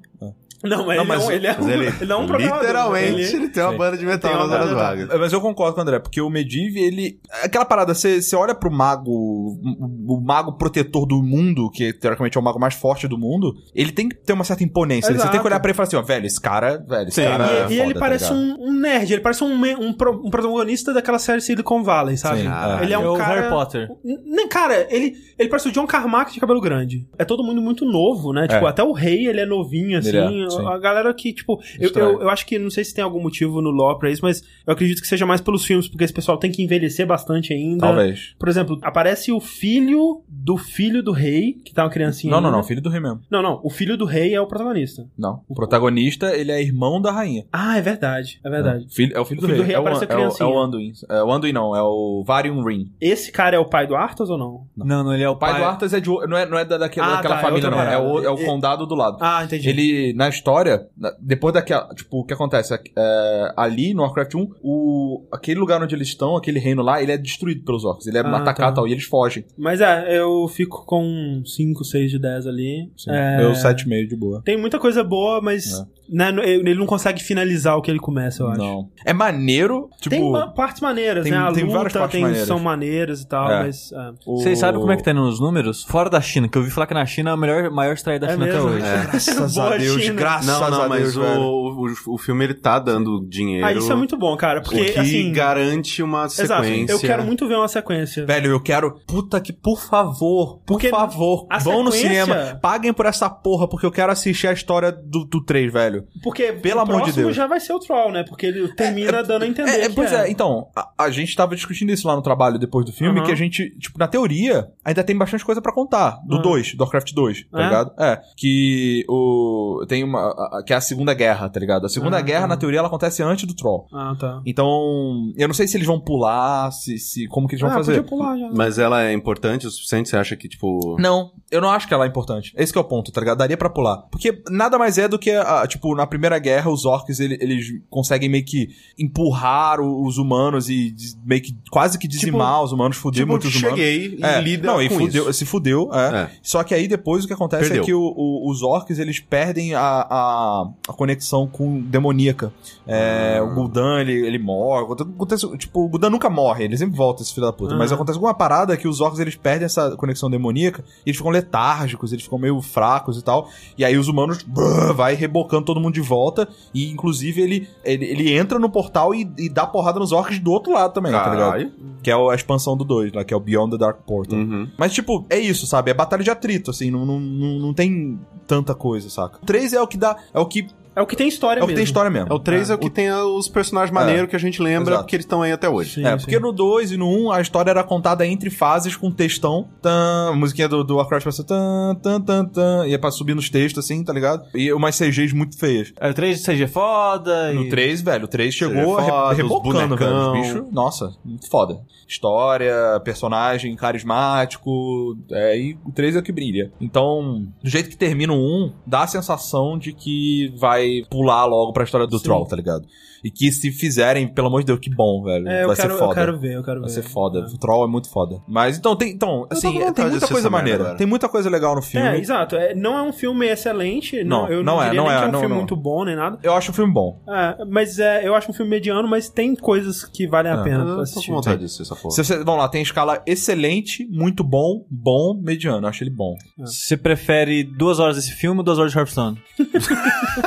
Não, mas, Não, ele, mas não, ele é um, ele, ele é um programador. literalmente, Ele- ele, tem uma Sim. banda de metal nas horas vagas. É, Mas eu concordo com o André, porque o Medivh, ele. Aquela parada, você você olha pro mago. O, o mago protetor do mundo, que teoricamente é o mago mais forte do mundo, ele tem que ter uma certa imponência. né? Você tem que olhar pra ele e falar assim: ó, velho, esse cara, velho, esse Sim, cara. E, é e foda, ele tá parece um, um nerd, ele parece um, um, um protagonista daquela série Silicon Valley, sabe? Sim, Ah, ele é um o cara... Harry Potter. Nem, cara, ele, ele parece o John Carmack de cabelo grande. É todo mundo muito novo, né? Tipo, É. até o rei, ele é novinho, assim. É, sim. a galera que, tipo... Eu, eu, eu acho que, não sei se tem algum motivo no lore pra isso, mas eu acredito que seja mais pelos filmes, porque esse pessoal tem que envelhecer bastante ainda. Talvez. Por exemplo, aparece o filho do filho do rei, que tá uma criancinha Não, não, ainda. não, filho do rei mesmo. Não, não. O filho do rei é o protagonista. Não. O protagonista, ele é irmão da rainha. Ah, é verdade. É verdade. Filho, é o filho do O filho rei. do rei é, o, aparece a é, o, é o Anduin. É o Anduin não, é o Varium Ring. Esse cara é o pai do Arthas ou não? Não, não, ele é o O pai, do Arthas é de, não é, não é da, daquela, Ah, daquela tá, é família, não. É o, é o condado do lado. Ah, entendi. Ele, na história, depois daquela. Tipo, o que acontece? É, ali no Warcraft 1, o, aquele lugar onde eles estão, aquele reino lá, ele é destruído pelos orcs. Ele é Ah, atacado e tá. tal, e eles fogem. Mas é, eu fico com 5, 6 de 10 ali. É, Eu 7,5 de boa. Tem muita coisa boa, mas É. né, ele não consegue finalizar o que ele começa, eu acho. Não. É maneiro, tipo. tem ma- partes maneiras, tem- né? A tem várias luta partes tem, maneiras. são maneiras e tal, É. mas. é. o- Vocês sabem como é que tá indo nos números? Fora da China, que eu ouvi falar que na China é a melhor, maior extraída da É China até mesmo? hoje. Graças Boa a Deus, China. graças Não, não, a mas Deus, o, o, o filme ele tá dando dinheiro. Ah, isso é muito bom, cara, o porque que assim. garante uma Exato, sequência. eu quero muito ver uma sequência. Velho, eu quero. Puta que, por favor, por Porque favor, vão no sequência- cinema, paguem por essa porra, porque eu quero assistir a história do, do 3, velho. Porque Pelo o amor de Deus. já vai ser o Troll, né? Porque ele termina dando a entender. É, é, que pois é. então, a, a gente tava discutindo isso lá no trabalho depois do filme, Aham. que a gente, tipo, na teoria, ainda tem bastante coisa pra contar. Do Ah. 2, do Warcraft 2, tá É? ligado? É. Que o. Tem uma. a- a- que é a Segunda Guerra, tá ligado? A Segunda Ah, Guerra, na teoria, ela acontece antes do Troll. Ah, tá. Então, eu não sei se eles vão pular, se, se como que eles vão ah, fazer. podia pular já. Mas ela é importante o suficiente? Você acha que, tipo. Não, eu não acho que ela é importante. Esse que é o ponto, tá ligado? Daria pra pular. Porque nada mais é do que, a- tipo, na Primeira Guerra, os orcs, ele- eles conseguem meio que empurrar os humanos e meio que quase que dizimar os humanos, fuder tipo, muitos humanos. cheguei e É, lida não, e fudeu, isso. se fudeu, é. É. Só que aí depois o que acontece Perdeu. é que o- o- os orcs, eles perdem a, a, a conexão com demoníaca. É, Ah. O Gul'dan, ele, ele morre. Acontece, tipo, o Gul'dan nunca morre, ele sempre volta, esse filho da puta. Mas Ah. acontece alguma parada que os orcs, eles perdem essa conexão demoníaca e eles ficam letárgicos, eles ficam meio fracos e tal. E aí os humanos brrr, vai rebocando todo mundo de volta e, inclusive, ele, ele, ele entra no portal e, e dá porrada nos orcs do outro lado também, tá ligado? Que é a expansão do 2, lá, que é o Beyond the Dark Portal. Uhum. Mas, tipo, é isso, sabe? É batalha de atrito, assim, não, não, não, não tem tanta coisa, saca? O 3 é o que dá. É o que, É o que tem história é o que mesmo. tem história mesmo. É o 3 é, o que tem os personagens maneiros que a gente lembra, Exato. porque eles estão aí até hoje. Sim, é, sim. porque no 2 e no 1 um, a história era contada entre fases com textão. Tan, a musiquinha do, do Warcraft passa tan, tan, tan, tan. Ia pra subir nos textos, assim, tá ligado? E umas CGs muito feias. É, o 3 de CG foda No e... 3, velho, o 3 chegou re- foda, os rebocando, velho. Os bichos, nossa, muito foda. História, personagem carismático, é, e o 3 é o que brilha. Então, do jeito que termina o 1, dá a sensação de que vai pular logo pra história do Sim. Troll, tá ligado? E que se fizerem, pelo amor de Deus, que bom, velho. É, eu vai quero, ser foda. eu quero ver, eu quero Vai ver. ser foda. É. O Troll é muito foda. Mas então, tem, então assim, tem muita assistir coisa maneira. agora. Tem muita coisa legal no filme. É, exato. É, não é um filme excelente. Não, Não, eu não não, é, não nem é, que é um não, filme não. muito bom, nem nada. Eu acho o filme bom. É, mas é, eu acho um filme mediano, mas tem coisas que valem a É. pena Eu pra tô assistir. com vontade de assistir essa porra. Se você, vamos lá, tem escala excelente, muito bom, bom, mediano. Eu acho ele bom. Você prefere duas horas desse filme ou duas horas de Hearthstone?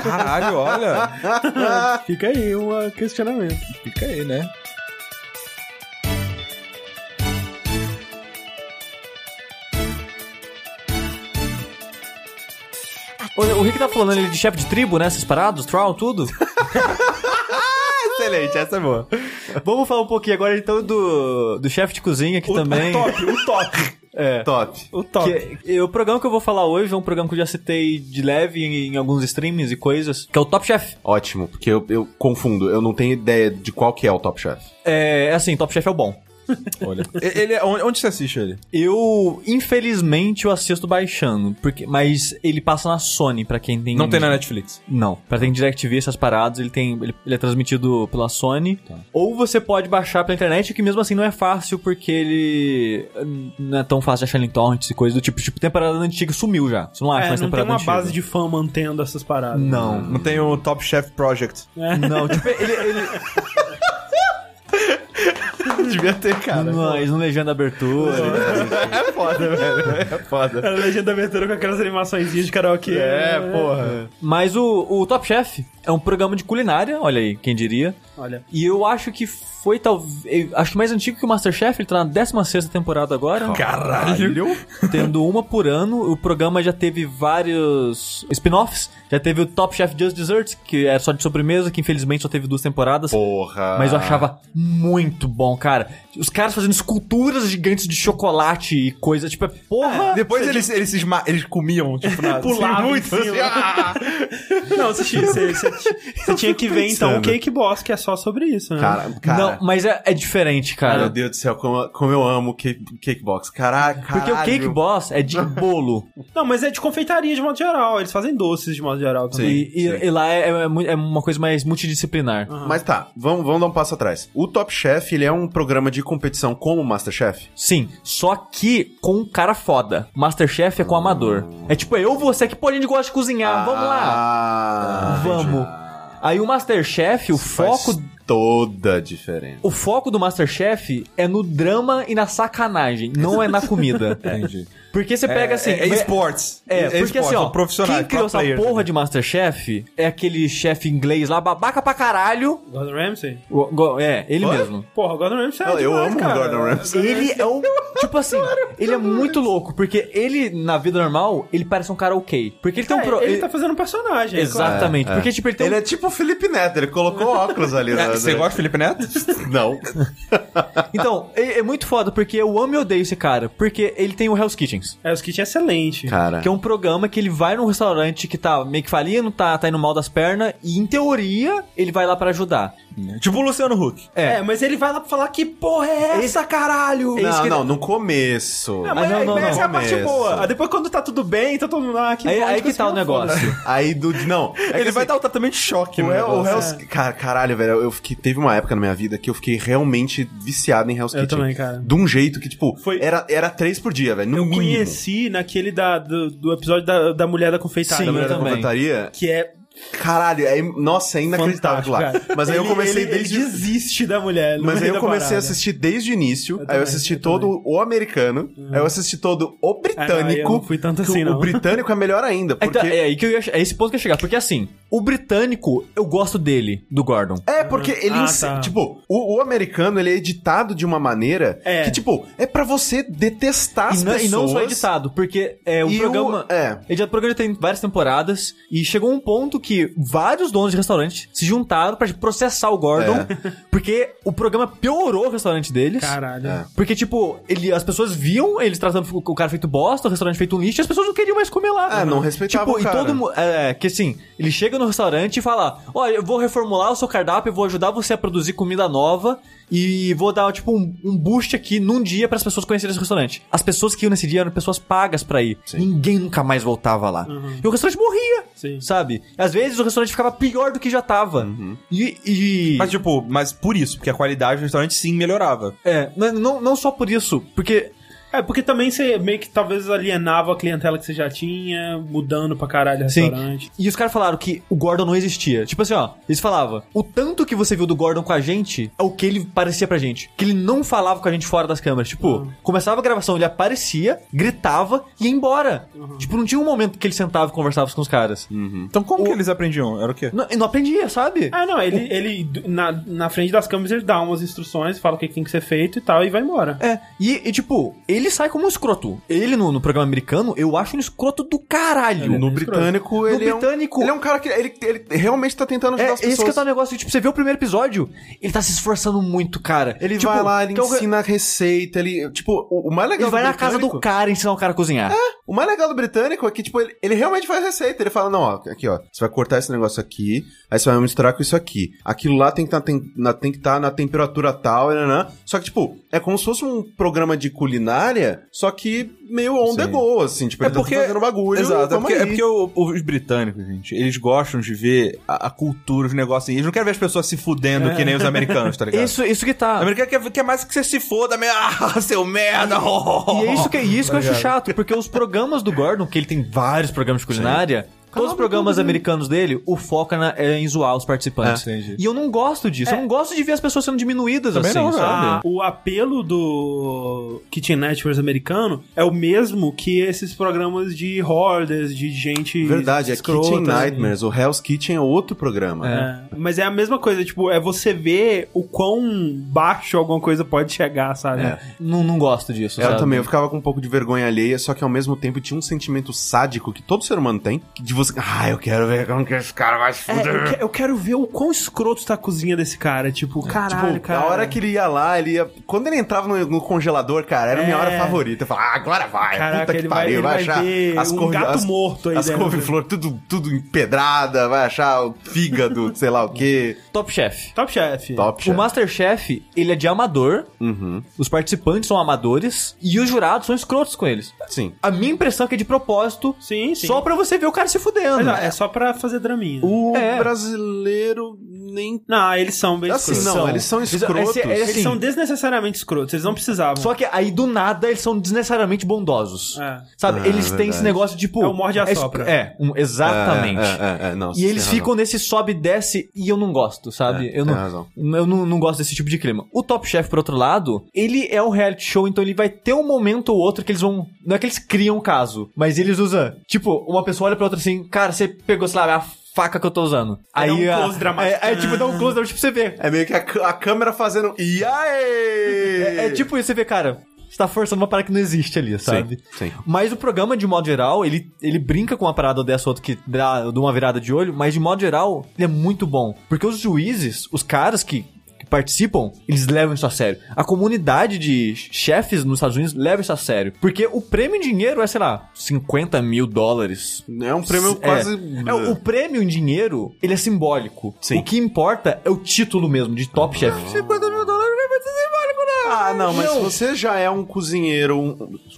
Caralho, Caralho, olha. Fica aí um questionamento. Fica aí, né? O, o Rick tá falando ali de chefe de tribo, né? Essas paradas, troll, tudo. Excelente, essa é boa. Vamos falar um pouquinho agora então do, do chefe de cozinha aqui também. O top, o top. É. Top. O top. Que- o programa que eu vou falar hoje é um programa que eu já citei de leve em, em alguns streams e coisas, que é o Top Chef. Ótimo, porque eu, eu confundo, eu não tenho ideia de qual que é o Top Chef. É, é assim, Top Chef é o bom. Olha. Ele, é- onde, onde você assiste ele? Eu, infelizmente, eu assisto baixando, porque, mas ele passa na Sony, pra quem tem... Não tem na Netflix. Não, pra quem tem DirecTV, essas paradas, ele tem ele, ele é transmitido pela Sony. Ou você pode baixar pela internet, que mesmo assim não é fácil, porque ele não é tão fácil de achar em torrents e coisa do tipo. Tipo, temporada antiga sumiu já. Você não acha É, mais não tem temporada uma antiga. base de fã mantendo essas paradas. Não. Não tem o Top Chef Project. Não, tipo, ele... ele Devia ter, cara. não, eles não legenda abertura. É foda, velho. É foda. A legenda abertura com aquelas animações de karaokê. É, porra. Mas o, o Top Chef é um programa de culinária, olha aí, quem diria. Olha. E eu acho que foi talvez. Acho que mais antigo que o Masterchef, ele tá na 16 temporada agora. Caralho. Tendo uma por ano. O programa já teve vários spin-offs. Já teve o Top Chef Just Desserts, que era só de sobremesa, que infelizmente só teve duas temporadas. Porra. Mas eu achava muito bom, cara. Os caras fazendo esculturas gigantes de chocolate e coisa, tipo, é porra. Depois eles, eles, se esma- eles comiam, tipo, na, Pulavam muito assim. ah! Não, você, você, você, você tinha que ver então o pensando. Cake Boss, que é só sobre isso, né? Cara, cara. Não, mas é, é diferente, cara. Meu Deus do céu, como, como eu amo cake, cake Box. Caraca. Porque o Cake Boss é de bolo. Não, mas é de confeitaria de modo geral. Eles fazem doces de modo geral também. e, e- e lá é, é é uma coisa mais multidisciplinar. Mas tá, vamos, vamos dar um passo atrás. O Top Chef, ele é um programa de competição como o Masterchef? Sim, só que com um cara foda. Masterchef é com amador. É tipo, eu, você que gente gosta de cozinhar, vamos lá. Ah, Vamos. Aí o Masterchef, o foco Faz toda a diferença. O foco do Masterchef é no drama e na sacanagem, não é na comida. Entendi. Porque você pega assim. É, é esportes. É, porque esportes, assim, ó, são profissionais, quem criou essa porra né? de Masterchef é aquele chefe inglês lá, babaca pra caralho. Gordon Ramsay? O- go- É, ele Oi? mesmo. Porra, o Gordon Ramsay é Eu- eu demais, amo o cara. Gordon Ramsay. Ele é um. Tipo assim, ele é muito louco, porque ele, na vida normal, ele parece um cara ok. Porque ele tem um. É, pro- ele ele- tá fazendo um personagem. é claro. Exatamente. É, é. Porque, tipo, ele tem Ele um. é tipo o Felipe Neto, ele colocou óculos ali. É, na- Você gosta de Felipe Neto? Não. Então, é, é muito foda, porque eu amo e odeio esse cara. Porque ele tem o Hell's Kitchens. É, os kits é excelente. Cara. Que é um programa que ele vai num restaurante que tá meio que falindo, tá, tá indo mal das pernas, e em teoria, ele vai lá pra ajudar. tipo o Luciano Huck. É, mas ele vai lá pra falar que porra é essa, caralho? É isso Não, que- não, no começo. Ah, mas, não, não, mas não. essa é a parte Começo. boa. Ah, Depois quando tá tudo bem, tá todo mundo lá. Que Aí, aí que tá o negócio. Aí do. Não. É Ele vai assim, dar o tratamento de choque, O, o. Hell's... Cara, caralho, velho, eu fiquei... Teve uma época na minha vida que eu fiquei realmente viciado em Hell's Eu Kitchen. também, cara. De um jeito que, tipo, Foi- era, era três por dia, velho, no Eu mínimo. Conheci naquele da, do, do episódio da, da mulher da confeitada. Sim, Da mulher da confeitaria. Que é Caralho, é, nossa, é inacreditável lá. Mas aí eu Ele- comecei ele, desde... Ele desiste da mulher. no Mas aí eu da comecei a assistir desde o início. Eu aí eu também, assisti eu todo o americano. Aí eu assisti todo o Ah, não, aí britânico. eu não fui tanto assim, o- não. O britânico é melhor ainda, É, porque... então, é aí que eu ia, é esse ponto que eu ia chegar. Porque assim, o britânico, eu gosto dele, do Gordon. É, porque ele. Ah, tá. Tipo, o, o americano, ele é editado de uma maneira É. que, tipo, é pra você detestar as E não, pessoas. e não só editado, porque é, o E o- programa. é. Ele já- O programa tem várias temporadas e chegou um ponto que vários donos de restaurante se juntaram pra processar o Gordon, É. porque o programa piorou o restaurante deles. Caralho. É. Porque, tipo, ele, as pessoas viam eles tratando o cara feito bosta, o restaurante feito um lixo, e as pessoas não queriam mais comer lá. É, não respeitavam Tipo, o cara. e todo mundo. É, que assim, ele chega no restaurante e fala: Olha, eu vou reformular o seu cardápio, eu vou ajudar você a produzir comida nova e vou dar, tipo, um, um boost aqui num dia para as pessoas conhecerem esse restaurante. As pessoas que iam nesse dia eram pessoas pagas pra ir. Ninguém nunca mais voltava lá. E o restaurante morria. Sim. Sabe? Às vezes o restaurante ficava pior do que já tava. E. e- Mas, tipo, mas por isso, porque a qualidade do restaurante sim melhorava. É, não, não só por isso, porque É, porque também você meio que talvez alienava a clientela que você já tinha, mudando pra caralho o Sim. restaurante. E os caras falaram que o Gordon não existia. Tipo assim, ó, eles falavam, o tanto que você viu do Gordon com a gente é o que ele parecia pra gente. Que ele não falava com a gente fora das câmeras. Tipo, começava a gravação, ele aparecia, gritava e ia embora. Tipo, não tinha um momento que ele sentava e conversava com os caras. Então como que eles aprendiam? Era o quê? Não, não aprendia, sabe? Ah, não, ele, ele na, na frente das câmeras ele dá umas instruções, fala o que que tem que ser feito e tal, e vai embora. É, e, e, tipo, ele sai como um escroto. Ele no, no programa americano, eu acho um escroto do caralho. No britânico, ele é um- britânico- ele é um cara que ele, ele realmente tá tentando ajudar É, as esse que pessoas. tá o negócio, tipo, você vê o primeiro episódio, ele tá se esforçando muito, cara. Ele Tipo, vai lá, ele é ensina a receita, ele... Tipo, o, o mais legal Ele vai do na casa do cara ensinar o cara a cozinhar. O mais legal do britânico é que, tipo, ele, ele realmente faz receita. Ele fala, não, ó, aqui, ó, você vai cortar esse negócio aqui, aí você vai misturar com isso aqui. Aquilo lá tem que tá, estar na temperatura tal, né, Só que, tipo, é como se fosse um programa de culinária, só que meio on the Sim. go, assim. Tipo, É ele porque- tá fazendo bagulho. Exato, é porque, é porque o- os britânicos, gente, eles gostam de ver a, a cultura, os negócios. Eles não querem ver as pessoas se fudendo que nem os americanos, tá ligado? Isso, isso que tá. O americano quer, quer mais que você se foda mesmo. Ah, seu merda! E é isso que, e isso que eu acho chato, porque os programas do Gordon, que ele tem vários programas de culinária, todos os programas americanos dele, o foco é, na- é em zoar os participantes. É, e eu não gosto disso. Eu não gosto de ver as pessoas sendo diminuídas Também assim, não, sabe? Ah, o apelo do Kitchen Networks americano é o mesmo que esses programas de hordas, de gente Verdade, é escrota, Kitchen assim. Nightmares. O Hell's Kitchen é outro programa. É, mas é a mesma coisa, tipo, é você ver o quão baixo alguma coisa pode chegar, sabe? É. Não, não gosto disso, Eu sabe? também, eu ficava com um pouco de vergonha alheia, só que ao mesmo tempo tinha um sentimento sádico que todo ser humano tem, de você, ah, eu quero ver como que esse cara vai se É, fuder. eu, que- eu quero ver o quão escroto tá a cozinha desse cara. Tipo, caralho, tipo, cara. a hora que ele ia lá, ele ia. Quando ele entrava no, no congelador, cara, era a minha É. hora favorita. Eu falava, ah, agora vai. Caraca, puta que ele vai- pariu, ele vai achar ver um gato morto aí As couve-flor tudo, tudo empedrada, vai achar o fígado, sei lá o quê. Top Chef. Top Chef. Top O chef. Masterchef, ele é de amador, Uhum. os participantes são amadores e os jurados são escrotos com eles. Sim. A minha impressão é que é de propósito, Sim, sim. só pra você ver o cara se fudendo. Mas, ó, é só pra fazer draminha. O É. brasileiro nem. Não, eles são bem Assim, escrotos. não, eles são Esse- escrotos. esse- Eles assim, são desnecessariamente escrotos, eles não precisavam. Só que aí do nada eles são desnecessariamente bondosos. É. Sabe? Ah, eles têm verdade. esse negócio tipo. É o morde e assopra. É, um- exatamente. É, é, é, não, E eles ficam nesse sobe e desce e eu não gosto, sabe? É, eu não, razão. eu não, não gosto desse tipo de clima. O Top Chef, por outro lado, ele é um reality show, então ele vai ter um momento ou outro que eles vão. Não é que eles criam um caso, mas eles usam. Tipo, uma pessoa olha pra outra assim, cara, você pegou, sei lá, a faca que eu tô usando. Aí Aí. dá um a- close dramático. É, é tipo, dá um close dramático pra você ver. É meio que a, a câmera fazendo. E aí? É, é tipo isso, você vê, cara. Você tá forçando uma parada que não existe ali, sabe? sim. Mas o programa, de modo geral, ele, ele brinca com uma parada dessa ou outra que dá de uma virada de olho, mas de modo geral, ele é muito bom. Porque os juízes, os caras que, que participam, eles levam isso a sério. A comunidade de chefes nos Estados Unidos leva isso a sério. Porque o prêmio em dinheiro é, sei lá, 50 mil dólares. É um prêmio É. quase. É, o prêmio em dinheiro, ele é simbólico. Sim. O que importa é o título mesmo, de top chef. 50 mil dólares Ah, não, mas Não. se você já é um cozinheiro. Um...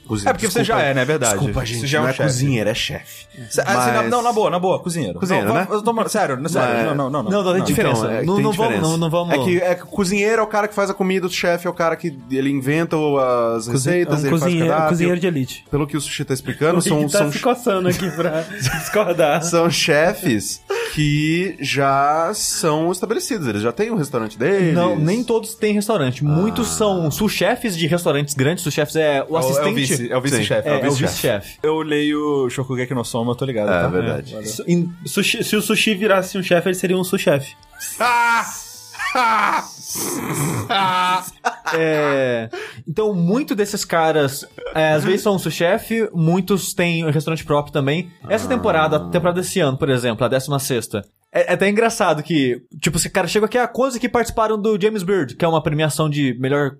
cozinheiro É porque você já é, né? É verdade. Desculpa, Você gente. já é um não é cozinheiro, é chefe. Ah, Mas- não, na boa, na boa, cozinheiro. Cozinheiro, não, né? Tô, sério, não, sério, Mas- não, não, não. Não, não, tem diferença. É não, tem não vamos, diferença. não, não vamos. É que, é que o cozinheiro é o cara que faz a comida, o chefe é o cara que ele inventa as receitas, é um ele cozinheiro, faz o cardápio. cozinheiro de elite. Pelo que o Sushi tá explicando, O são, tá são, se coçando aqui pra discordar. são chefes que já são estabelecidos, eles já têm um restaurante deles. Não, nem todos têm restaurante. Muitos são sous-chefes de restaurantes grandes. Sous-chefes é o É o- assistente. É o vice- é o vice-chefe. É, é o vice-chefe. Eu leio Shokugeki no Soma, eu tô ligado. É tá? verdade. valeu. Em- Sushi- se o sushi virasse um chefe, ele seria um sous-chefe. é, então, muito desses caras, é, às vezes são sous-chefe, muitos têm um restaurante próprio também. Essa temporada, a temporada desse ano, por exemplo, a 16 é, é até engraçado que, tipo, esse cara chega aqui, a coisa que participaram do James Beard, que é uma premiação de melhor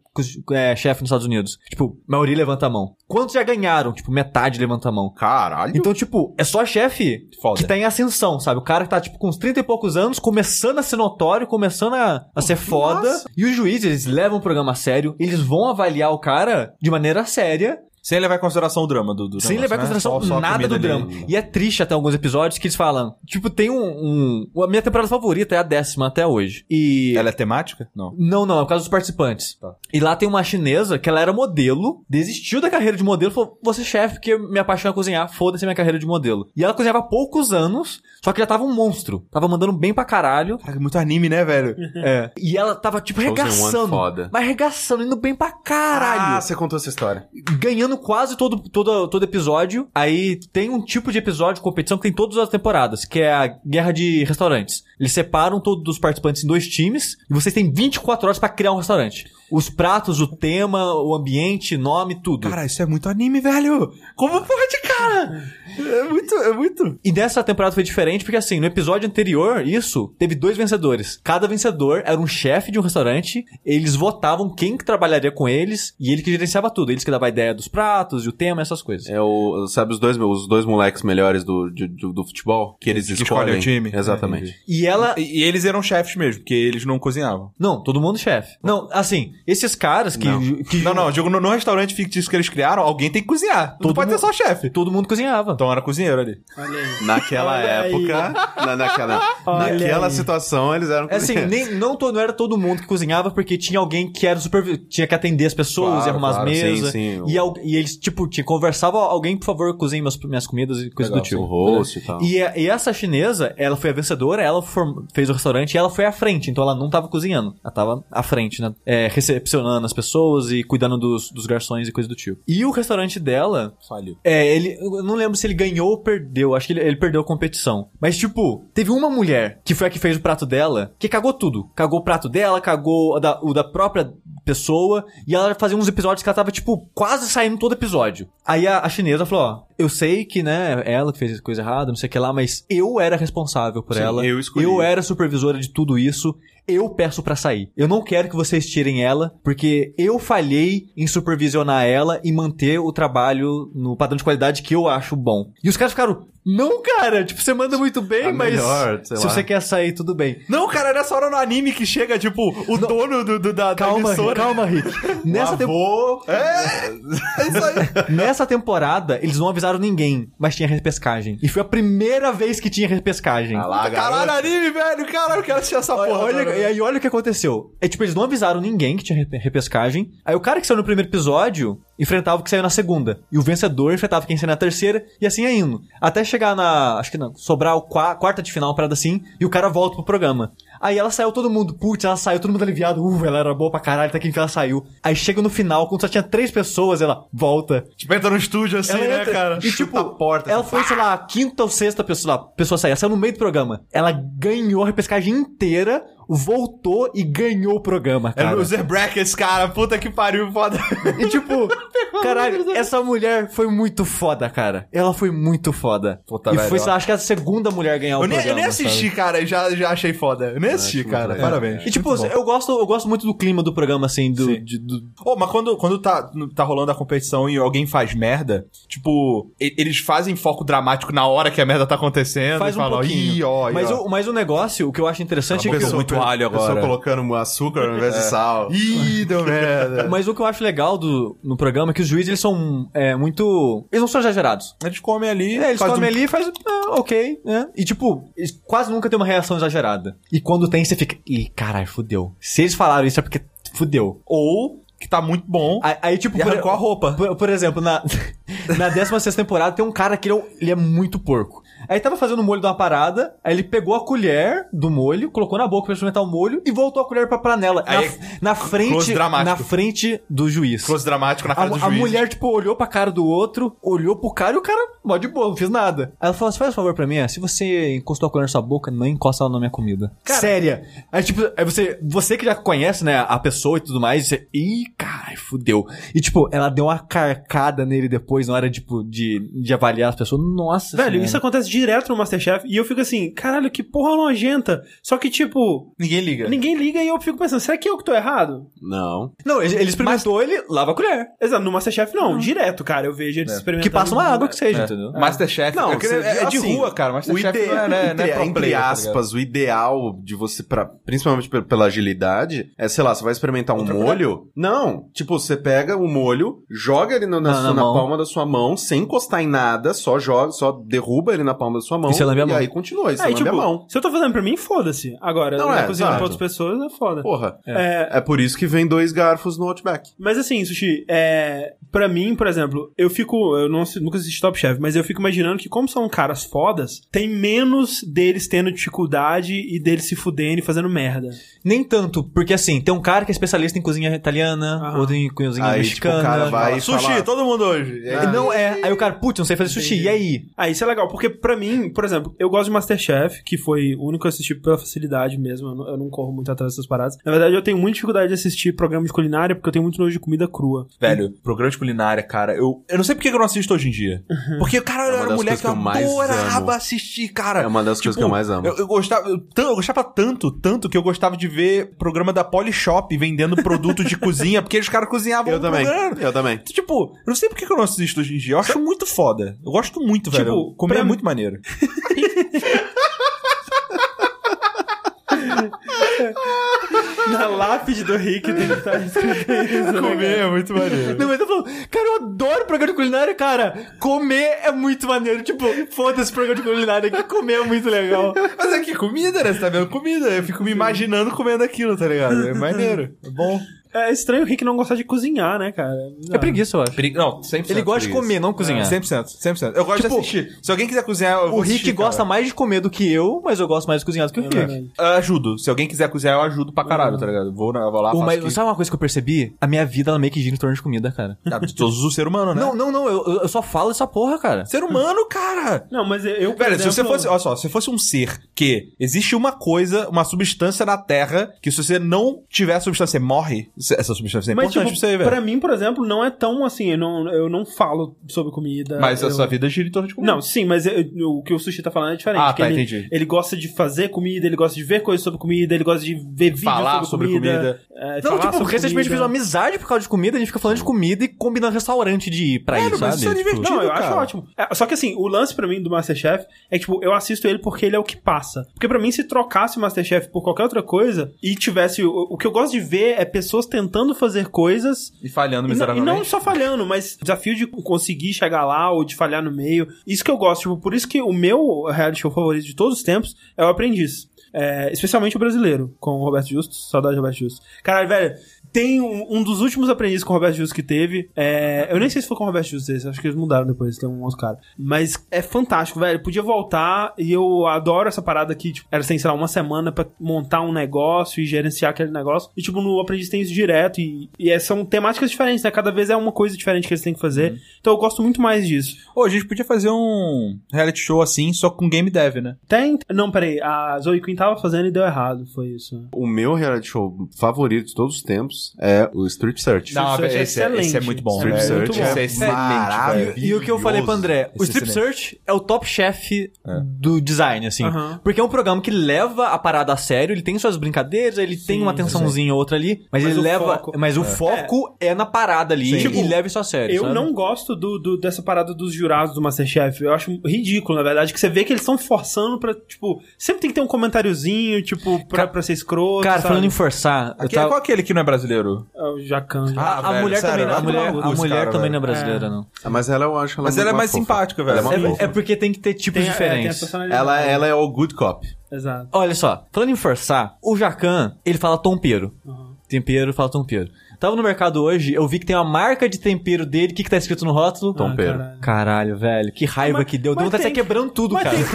é, chefe nos Estados Unidos. Tipo, maioria levanta a mão. Quantos já ganharam? Tipo, metade levanta a mão. Caralho. Então, tipo, é só chefe Foda. que tá em ascensão, sabe? O cara que tá, tipo, com uns 30 e poucos anos, começando a ser notório, começando a, a ser foda. E os juízes, eles levam o programa a sério, eles vão avaliar o cara de maneira séria. Sem levar em consideração o drama do, do Sem negócio, levar em né? consideração Só- só nada do drama. ali. E é triste até alguns episódios que eles falam. Tipo, tem um. um- a minha temporada favorita é a décima até hoje. E. Ela é temática? Não. Não, não, é por causa dos participantes. E lá tem uma chinesa que ela era modelo, desistiu da carreira de modelo, falou: vou ser chefe porque me apaixona cozinhar, foda-se minha carreira de modelo. E ela cozinhava há poucos anos, só que já tava um monstro. Tava mandando bem pra caralho. Caraca, muito anime, né, velho? É. E ela tava, tipo, regaçando. foda. Mas regaçando, indo bem pra caralho. Ah, você contou essa história. ganhando quase todo, todo, todo episódio. Aí tem um tipo de episódio de competição que tem todas as temporadas, que é a guerra de restaurantes. Eles separam todos os participantes em dois times e vocês têm 24 horas pra criar um restaurante. Os pratos, o tema, o ambiente, nome, tudo. Cara, isso é muito anime, velho. Como pode, cara? É muito, é muito. E dessa temporada foi diferente porque, assim, no episódio anterior, isso, teve dois vencedores. Cada vencedor era um chefe de um restaurante, eles votavam quem que trabalharia com eles e ele que gerenciava tudo. Eles que davam a ideia dos pratos, e o tema, essas coisas. É o. Sabe os dois, os dois moleques melhores do, de- do, do futebol? Que eles Que escolhem. escolhem o time. Exatamente. E ela, E, e eles eram chefes mesmo, porque eles não cozinhavam. Não, todo mundo chefe. Não, assim, esses caras que. Não. que Não, não, eu digo no, no restaurante fictício que eles criaram, alguém tem que cozinhar. Não Todo pode mundo- ter só chefe. Todo mundo cozinhava. Então era cozinheiro ali. Olha aí. Naquela Olha aí. época, na, naquela, Olha naquela aí. situação, eles eram É assim, cozinheiros. nem, não, to- não era todo mundo que cozinhava, porque tinha alguém que era super. Tinha que atender as pessoas Claro, e arrumar claro, as sim, mesas. sim. E, al- e eles, tipo, tinha, conversava, alguém, por favor, cozinhe meus, minhas comidas e coisa Legal, do tipo. Host e tal. E, a- e essa chinesa, ela foi a vencedora, ela form- fez o restaurante e ela foi à frente, então ela não tava cozinhando. Ela tava à frente, né? É, recepcionando as pessoas e cuidando dos, dos garçons e coisa do tipo. E o restaurante dela, Falhou. É, ele. Eu não lembro se ele ganhou ou perdeu. Acho que ele, ele perdeu a competição. Mas, tipo, teve uma mulher que foi a que fez o prato dela, que cagou tudo. Cagou o prato dela, cagou o da, o da própria pessoa. E ela fazia uns episódios que ela tava, tipo, quase saindo todo episódio. Aí a, a chinesa falou: Ó, eu sei que, né, ela que fez coisa errada, não sei o que lá, mas eu era responsável por Sim, ela. eu escolhi. Eu era supervisora de tudo isso. Eu peço pra sair. Eu não quero que vocês tirem ela, porque eu falhei em supervisionar ela e manter o trabalho no padrão de qualidade que eu acho bom. E os caras ficaram, não, cara, tipo, você manda muito bem, Tá mas melhor, sei se lá." você quer sair, tudo bem. Não, cara, nessa hora no anime que chega, tipo, o dono do, do- da, da Calma, Rick, emissora. calma, Rick. Nessa, tem- Avô, É isso aí. nessa temporada, eles não avisaram ninguém, mas tinha repescagem. E foi a primeira vez que tinha repescagem. Ah lá, Caralho, anime, velho. Caralho, eu quero assistir essa Olha, porra. olha- e aí olha o que aconteceu. É tipo, eles não avisaram ninguém que tinha rep- repescagem. Aí o cara que saiu no primeiro episódio enfrentava o que saiu na segunda. E o vencedor enfrentava quem saiu na terceira. E assim ia indo. Até chegar na. Acho que não. Sobrar o qua- quarta de final, uma parada assim. E o cara volta pro programa. Aí ela saiu todo mundo. Putz, ela saiu, todo mundo aliviado. Uh, ela era boa pra caralho, até que enfim ela saiu. Aí chega no final, quando só tinha três pessoas, ela volta. Tipo, entra no estúdio assim, Ela né, entra cara? E tipo, a porta, ela assim, foi, sei lá, a quinta ou sexta pessoa, pessoa. Ela saiu no meio do programa. Ela ganhou a repescagem inteira, voltou e ganhou o programa, É cara. loser brackets, cara. Puta que pariu, foda. E tipo, caralho, essa mulher foi muito foda, cara. Ela foi muito foda. Puta, e velho, foi, ó. acho que a segunda mulher a ganhar o Eu nem, eu programa. nem assisti, sabe? cara, já, já achei foda. Eu nem assisti, acho cara. legal. Parabéns. E tipo, eu gosto, eu gosto muito do clima do programa, assim, do. De- do- Ô, mas quando, quando tá, tá rolando a competição e alguém faz merda, tipo, eles fazem foco dramático na hora que a merda tá acontecendo. Faz e um falam, pouquinho. Ó, mas, ó. o, mas o negócio, o que eu acho interessante é que. Muito alho Pessoa agora. colocando açúcar ao invés de sal. Ih, deu merda. Mas o que eu acho legal do, no programa é que os juízes, eles são é, muito... Eles não são exagerados. Eles comem ali. É, eles comem um- ali e fazem, ah, ok, né? E tipo, eles quase nunca tem uma reação exagerada. E quando tem, você fica, ih, caralho, fudeu. Se eles falaram isso é porque fudeu. Ou que tá muito bom. Aí, aí, tipo, E arrancou a roupa. Por, por exemplo, na, na 16 temporada tem um cara que ele é, um- ele é muito porco. Aí tava fazendo o molho de uma parada, aí ele pegou a colher do molho, colocou na boca pra experimentar o molho e voltou a colher pra panela. Aí, na, na frente, na frente do juiz. Close dramático na A, cara do a juiz. mulher, tipo, olhou pra cara do outro, olhou pro cara e o cara, mó de boa, não fez nada. Aí ela falou: "Você faz um favor pra mim, é, se você encostou a colher na sua boca, não encosta ela na minha comida. Séria. Aí, tipo, aí você, você que já conhece, né, a pessoa e tudo mais, você, ih, caralho, fudeu. E, tipo, ela deu uma carcada nele depois, na hora, tipo, de, de avaliar as pessoas. Nossa Velho, senhora. isso acontece direto no Masterchef e eu fico assim, caralho, que porra nojenta. Só que, tipo, Ninguém liga. ninguém liga e eu fico pensando, será que eu que tô errado? Não. Não, ele, ele experimentou, ele lava a colher. Exato, no Masterchef não, direto, cara. Eu vejo eles experimentando. Que passa uma água que seja, É. entendeu? Masterchef. Não, é, é, é de assim, rua, cara. O Masterchef ide... não é, né, não é entre, pro entre player, tá aspas, o ideal de você, pra, principalmente pe- pela agilidade, é, sei lá, você vai experimentar um Outra molho. Não, tipo, você pega o molho, joga ele no- na, Na- sua- na palma da sua mão, sem encostar em nada, só joga, só derruba ele na palma da sua mão. E você lambe a mão. aí continua, e você Aí, lambe tipo, a mão. se eu tô fazendo pra mim, foda-se. Agora, Não, é, cozinhando pra outras pessoas, é foda. Porra. É, É por isso que vem dois garfos no Outback. Mas assim, Sushi, é, pra mim, por exemplo, eu fico. Eu não, nunca assisti Top Chef, mas eu fico imaginando que, como são caras fodas, tem menos deles tendo dificuldade e deles se fudendo e fazendo merda. Nem tanto, porque assim, tem um cara que é especialista em cozinha italiana, Aham. outro em cozinha Aí, mexicana. tipo, o cara vai e Sushi, fala- todo mundo hoje. É, Não é, aí o cara, putz, não sei fazer sushi, e aí? Ah, isso é legal, porque pra mim, por exemplo, eu gosto de Masterchef, que foi o único que eu assisti pela facilidade mesmo, eu não, eu não corro muito atrás dessas paradas. Na verdade, eu tenho muita dificuldade de assistir programa de culinária, porque eu tenho muito nojo de comida crua. Velho, programa de culinária, cara, eu, eu não sei por que eu não assisto hoje em dia. Porque, cara, eu uma era das mulher coisas que eu adorava assistir, cara. É uma das coisas que eu mais amo. Eu, eu gostava, eu, eu gostava tanto, tanto que eu gostava de ver programa da Polishop vendendo produto de cozinha, porque os caras cozinhavam Eu também, programa. eu também. Tipo, eu não sei por que eu não assisto hoje em dia. Eu acho muito foda. Eu gosto muito, velho. Tipo, Comer pra é muito maneiro. Na lápide do Rick tem que estar escrito isso, né, cara? é muito maneiro. Não, mas eu falo, cara, eu adoro programa de culinária, cara. Comer é muito maneiro. Tipo, foda-se programa de culinária, que comer é muito legal. Mas é que comida, né? Você tá vendo comida. Eu fico me imaginando comendo aquilo, tá ligado? É maneiro. É bom. É estranho o Rick não gostar de cozinhar, né, cara? É preguiça, eu acho. Não, 100%. Ele gosta de comer, não cozinhar. 100%, 100%. Eu gosto Tipo, de assistir. Se alguém quiser cozinhar, eu vou O Rick assistir, gosta cara. mais de comer do que eu, mas eu gosto mais de cozinhar do que o Rick. Eu ajudo. Se alguém quiser cozinhar, eu ajudo pra caralho, tá ligado? Vou, na- vou lá, aqui. sabe uma coisa que eu percebi? A minha vida, ela meio que gira em torno de comida, cara. Ah, De todos os seres humanos, né? Não, não, não, eu, eu só falo essa porra, cara. Ser humano, cara. Não, mas eu, eu por Velho, se você exemplo- fosse, olha só, se fosse um ser que existe uma coisa, uma substância na Terra, que se você não tiver a substância, você morre, essa substância é Mas, importante tipo, pra você, velho. pra mim, por exemplo, não é tão assim, eu não, eu não falo sobre comida. Mas eu... a sua vida gira em torno de comida. Não, sim, mas eu- o que o Sushi tá falando é diferente. Ah, tá, ele, entendi. ele gosta de fazer comida, ele gosta de ver coisas sobre comida, ele gosta de ver vídeos Falar sobre, sobre comida. é, Não, falar tipo, sobre recentemente comida. fiz uma amizade por causa de comida, a gente fica falando de comida e combinando restaurante de ir pra ir, mas sabe? isso é Tipo, divertido. Não, eu cara. acho ótimo. É, só que assim, o lance pra mim do Masterchef é que, tipo, eu assisto ele porque ele é o que passa. Porque pra mim, se trocasse o Masterchef por qualquer outra coisa e tivesse. O, o que eu gosto de ver é pessoas tentando fazer coisas. E falhando E não, e miseravelmente. não só falhando, mas desafio de conseguir chegar lá ou de falhar no meio. Isso que eu gosto, tipo, por isso que o meu reality show favorito de todos os tempos é o Aprendiz. É, especialmente o brasileiro, com o Roberto Justo. Saudade do Roberto Justo. Caralho, velho, tem um, um dos últimos aprendizes com o Roberto Justo que teve. é, eu nem sei se foi com o Roberto Justo esse, acho que eles mudaram depois, tem um outro cara. Mas é fantástico, velho. Podia voltar e eu adoro essa parada aqui, tipo, era sem, sei lá, uma semana pra montar um negócio e gerenciar aquele negócio. E, tipo, no Aprendiz tem isso direto e, e é- são temáticas diferentes, né? Cada vez é uma coisa diferente que eles têm que fazer. Então eu gosto muito mais disso. Ô, a gente podia fazer um reality show assim, só com game dev, né? Tem. Não, peraí. A Zoe Quinn tava fazendo e deu errado. Foi isso. O meu reality show favorito de todos os tempos é o Street Search. Não, esse é esse, é, esse é excelente. muito bom, Street velho. Search Esse é é excelente, maravilhoso. E o que eu falei pro André, o é Strip Search é o top chef do design, assim. Porque é um programa que leva a parada a sério, ele tem suas brincadeiras, ele tem uma tensãozinha ou outra ali, mas, Mas ele o leva. foco- mas o foco é. na parada ali Sim. e Tipo, leva isso a sério. Eu sabe? não gosto do, do- dessa parada dos jurados do Masterchef. Eu acho ridículo, na verdade, que você vê que eles estão forçando pra, tipo, sempre tem que ter um comentáriozinho, tipo, pra, pra ser escroto. Cara, sabe? falando em forçar, Aquele, tava- Qual aquele que não é brasileiro? É o Jacan. Ah, a, a velho, mulher sério, também, a mulher, acho a mulher cara, também não é velho. brasileira, não. Ah, Mas ela eu acho ela Mas ela é mais fofa. simpática, velho. Ela é uma É- fofa. É porque tem que ter tipos tem, é, diferentes. Ela, ela é o good cop. Exato. Olha só, falando em forçar, o Jacan, ele fala tompeiro. Uhum. Tempero fala tompeiro. Tava no mercado hoje, eu vi que tem uma marca de tempero dele. O que, que tá escrito no rótulo? Tompeiro. Ah, caralho. Caralho, velho, que raiva Mas- que deu. Deu vontade de sair quebrando tudo, Mas cara. tem que.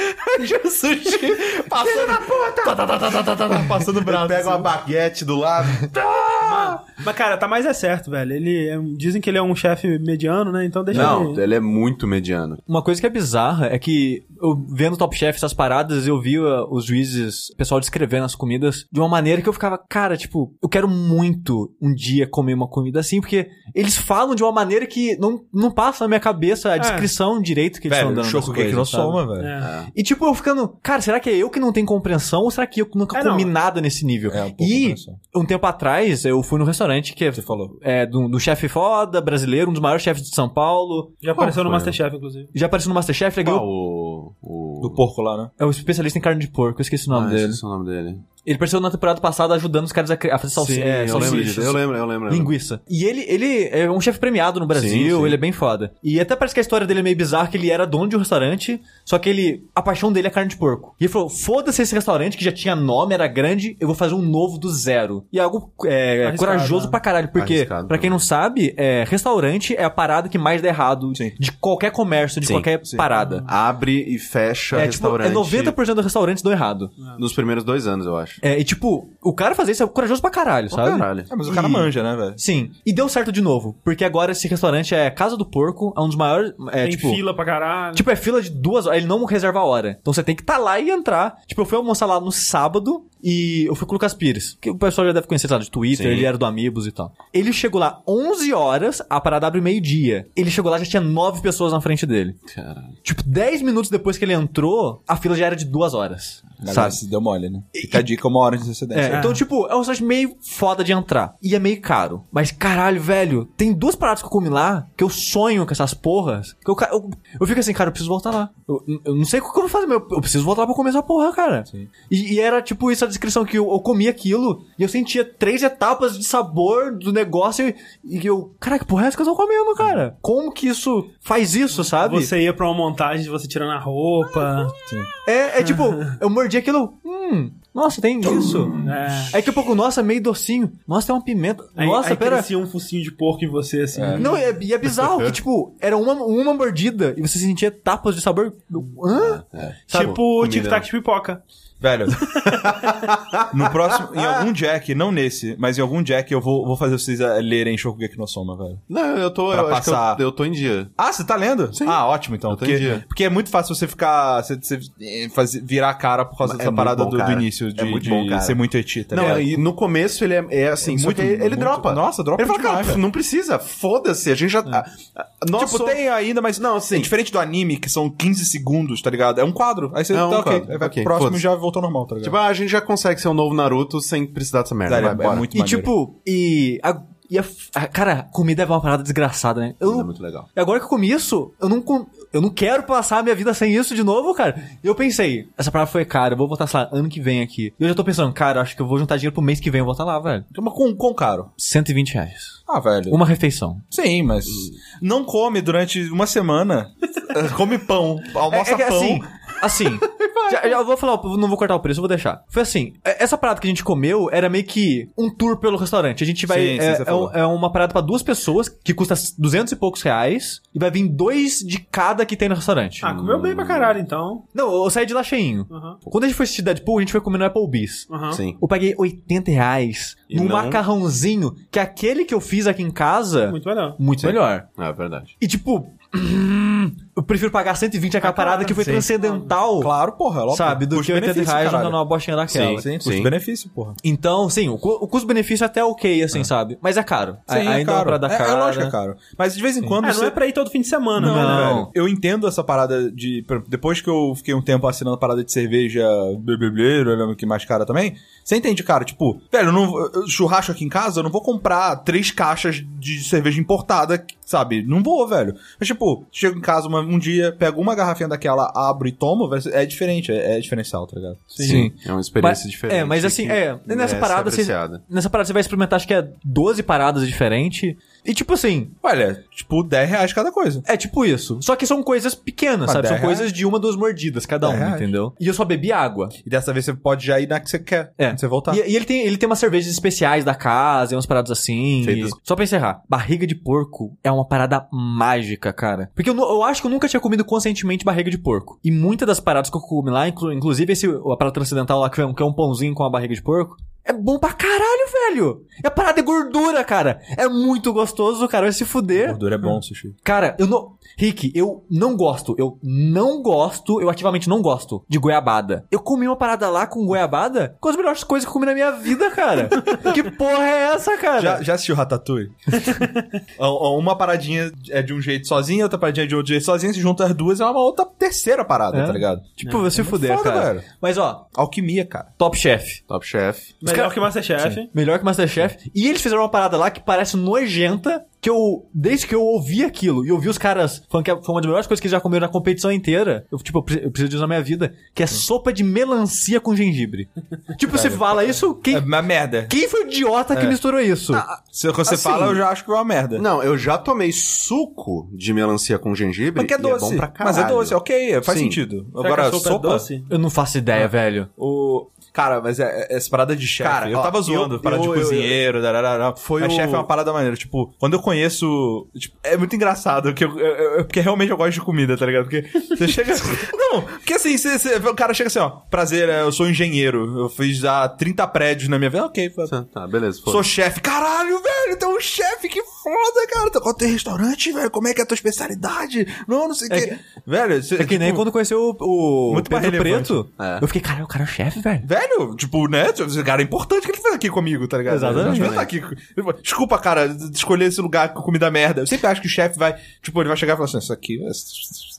Sushi passando. Tá, tá, tá, tá, tá, tá, tá, passando o braço. Pega uma baguete do lado. Mas, cara, tá mais é certo, velho. Ele é- dizem que ele é um chefe mediano, né? Então deixa Não, ele. ele é muito mediano. Uma coisa que é bizarra é que eu vendo Top Chef, essas paradas, eu vi uh, os juízes, o pessoal descrevendo as comidas de uma maneira que eu ficava, cara, tipo, eu quero muito um dia comer uma comida assim, porque eles falam de uma maneira que não, não passa na minha cabeça a descrição direito que eles estão dando. no coisas, sabe? Soma, velho. É. E tipo, eu ficando, cara, será que é eu que não tenho compreensão ou será que eu nunca É, não. comi nada nesse nível? É, um e um tempo atrás eu fui no restaurante que Você falou. é do, do chefe foda, brasileiro, um dos maiores chefes de São Paulo. Já apareceu no foi? Masterchef, inclusive. Já apareceu no Masterchef, ele Qual? ganhou. o... o... Do porco lá, né? É o especialista em carne de porco, eu esqueci o nome ah, dele. esqueci o nome dele. Ele apareceu na temporada passada ajudando os caras a, cri- a fazer salsi Sim, é, eu lembro disso. Eu lembro, eu lembro. Linguiça. E ele, ele é um chefe premiado no Brasil, Sim, sim. ele é bem foda. E até parece que a história dele é meio bizarra, que ele era dono de um restaurante, só que ele. A paixão dele é carne de porco. E ele falou: foda-se esse restaurante que já tinha nome, era grande, eu vou fazer um novo do zero. E é algo é, corajoso né? pra caralho, porque, pra quem não sabe, é, restaurante é a parada que mais dá errado Sim. de qualquer comércio, de qualquer sim. parada. Abre e fecha É, tipo, é restaurante 90% dos restaurantes dão errado. nos primeiros dois anos, eu acho. É, e tipo, o cara fazer isso é corajoso pra caralho, sabe? Caralho. É, mas o cara E- manja, né, velho? Sim. E deu certo de novo. Porque agora esse restaurante é Casa do Porco, é um dos maiores. É, Tem tipo, fila pra caralho. Tipo, é fila de duas horas. Ele não reserva a hora. Então você tem que estar tá lá e entrar. Tipo, eu fui almoçar lá no sábado e eu fui com o Lucas Pires. Que o pessoal já deve conhecer, sabe, de Twitter, Sim. ele era do Amigos e tal. Ele chegou lá 11 horas, a parada abre meio-dia. Ele chegou lá já tinha nove pessoas na frente dele. Caralho. Tipo, 10 minutos depois que ele entrou, a fila já era de duas horas. Sabe? Sabe? Se deu mole, né? Fica a dica uma hora de antecedência. É, então, tipo, é um restaurante meio foda de entrar. E é meio caro. Mas, caralho, velho, tem duas paradas que eu comi lá que eu sonho com essas porras. Que eu, eu, eu fico assim, cara, eu preciso voltar lá. Eu, eu não sei o que eu vou fazer, mas eu, eu preciso voltar lá pra comer essa porra, cara. E, e era, tipo, isso descrição que eu, eu comi aquilo e eu sentia três etapas de sabor do negócio e, e eu, caraca, porra é essa que eu tô comendo, cara? Como que isso faz isso, sabe? Você ia pra uma montagem de você tirando a roupa. É, é tipo, eu mordi aquilo, hum, nossa, tem isso. É. Aí daqui a pouco, nossa, meio docinho. Nossa, tem uma pimenta. Aí, Nossa, aí pera. crescia um focinho de porco em você, assim. Não, é, e é bizarro que, tipo, era uma, uma mordida e você sentia etapas de sabor. Hã? Sabe? Tipo tic-tac de pipoca. Velho, no próximo, em algum Jack, não nesse, mas em algum Jack eu vou, vou fazer vocês eh, lerem Shokugeki no Soma, velho. Não, eu tô. Pra Eu, passar- eu, eu tô em dia. Ah, você tá lendo? Sim. Ah, ótimo então. Eu tô Porque, em dia. porque é muito fácil você ficar. Você, você eh, fazer, virar a cara por causa É dessa parada bom, do, do início de, É muito de bom, cara. ser muito eti, tá não, ligado? e no começo ele é, é assim, Muito- ele muito- dropa. Nossa, dropa Ele fala, demais, cara, não precisa, foda-se, a gente já... a- a- nós tipo, somos- tem ainda, mas Não, sim. é diferente do anime, que são 15 segundos, tá ligado? É um quadro. Aí você É um tá ok. quadro, próximo e foda-se. Voltou ao normal, tá ligado? Tipo, ah, a gente já consegue ser um novo Naruto sem precisar dessa merda. Vai, é, bora. muito E maneiro. tipo, e. A, e a, a- cara, comida é uma parada desgraçada, né? Eu, É muito legal. E agora que eu comi isso, eu não, com- eu não quero passar a minha vida sem isso de novo, cara. E eu pensei, essa parada foi cara, eu vou voltar, sei lá, ano que vem aqui. E eu já tô pensando, cara, acho que eu vou juntar dinheiro pro mês que vem, eu vou voltar lá, velho. Mas com, com caro. 120 reais. Ah, velho. Uma refeição. Sim, mas não come durante uma semana. come pão. Almoça é, é que pão. assim, assim, já, já vou falar, não vou cortar o preço, eu vou deixar. Foi assim, é- essa parada que a gente comeu era meio que um tour pelo restaurante. A gente vai, Sim, sim, é, você é um- é uma parada pra duas pessoas que custa 200 e poucos reais e vai vir dois de cada que tem no restaurante. Ah, comeu bem pra caralho, então. Não, eu saí de lá cheinho. Aham. Quando a gente foi assistir Deadpool, a gente foi comer no Applebee's. Aham. Sim. Eu paguei 80 reais E num não- macarrãozinho que é aquele que eu fiz aqui em casa, muito, Muito melhor. melhor. É verdade. E tipo, eu prefiro pagar 120 aquela Ah, claro, parada que foi sim. transcendental. Claro, porra, é óbvio. Sabe, do que 80 Custo-benefício, reais jogando uma bostinha daquela. Sim, sim, Sim. custo-benefício, porra. Então, sim, o, cu- o custo-benefício é até ok, assim, sabe? Mas é caro. Sim, A- é Ainda caro. pra dar É, cara. é lógico que é caro. Mas de vez em quando É, você... não é pra ir todo fim de semana, Não, né? Não. velho. Eu entendo essa parada de. Depois que eu fiquei um tempo assinando a parada de cerveja bebebleiro, eu lembro que mais cara também. Você entende, cara? Tipo, velho, eu não, churrasco aqui em casa, eu não vou comprar três caixas de cerveja importada, sabe? Não vou, velho. Mas, tipo, chego em casa uma- um dia, pego uma garrafinha daquela, abro e tomo, velho, é diferente, é, é diferencial, tá ligado? Sim. É uma experiência Mas- diferente. É, mas assim, que é, nessa parada, você, nessa parada você vai experimentar, acho que é 12 paradas diferentes. E tipo assim, Olha, tipo, 10 reais cada coisa. é tipo isso. Só que são coisas pequenas, Mas sabe? São 10 reais. coisas de uma, duas mordidas cada 10 uma, reais. entendeu? E eu só bebi água. E dessa vez você pode já ir na que você quer. É. Você voltar. E, e ele, tem, ele tem umas cervejas especiais da casa, e umas paradas assim. E- Só pra encerrar, barriga de porco é uma parada mágica, cara. Porque eu, eu acho que eu nunca tinha comido conscientemente barriga de porco. E muitas das paradas que eu comi lá, inclu- inclusive esse, a parada transcendental lá, que é, um, que é um pãozinho com a barriga de porco, é bom pra caralho, velho. É a parada de gordura, cara. É muito gostoso, cara. Vai se fuder. Gordura é bom, sushi. Cara, eu não. Rick, eu não gosto. Eu não gosto. Eu ativamente não gosto de goiabada. Eu comi uma parada lá com goiabada com as melhores coisas que eu comi na minha vida, cara. que porra é essa, cara? Já, já assistiu Ratatouille? Uma paradinha é de um jeito sozinha, outra paradinha é de outro jeito sozinha, se junta as duas é uma outra terceira parada, É. tá ligado? Tipo, vai se fuder, foda, cara. velho. Mas ó, Alquimia, cara. Top Chef. Top Chef. Melhor que Masterchef. Melhor que Masterchef. E eles fizeram uma parada lá que parece nojenta. Que eu, desde que eu ouvi aquilo e ouvi os caras falando que foi uma das melhores coisas que eles já comeram na competição inteira, eu, tipo, eu pre- eu preciso disso na minha vida, que é sopa de melancia com gengibre. tipo, você fala isso, quem, É uma merda. quem foi o idiota que misturou isso? Se você Assim, fala, eu já acho que é uma merda. Não, eu já tomei suco de melancia com gengibre. Mas que é e doce. bom pra Mas é caralho. doce, ok, faz Sim. sentido. Será Agora, que a sopa, sopa é doce? Eu não faço ideia, velho. O... Cara, mas é, é- essa parada de chefe. Cara, eu ó, tava zoando, eu- parada eu- de eu- cozinheiro, dararara. Foi mas o- chefe é uma parada maneira. Tipo, quando eu conheço. tipo, é muito engraçado, que eu, eu- eu- porque realmente eu gosto de comida, tá ligado? Porque você chega. não, porque assim, você- você- o cara chega assim, ó. Prazer, é, eu sou engenheiro. Eu fiz já 30 prédios na minha vida. Ok, foi. Tá, Tá, beleza. Sou chefe. Caralho, velho, tem um chefe, que foda, cara. Tu tem restaurante, velho. Como é que é a tua especialidade? Não, não sei o É que. Velho, cê, É que nem tipo, quando conheceu o, o Muito Pedro. Preto. É. Eu fiquei, cara, o cara é o chefe, velho. Velho, tipo, né? Esse cara é importante que ele fez aqui comigo, tá ligado? Exatamente. Ele tá aqui. Desculpa, cara, de escolher esse lugar com comida merda. Eu sempre acho que o chefe vai, tipo, ele vai chegar e falar assim, isso aqui...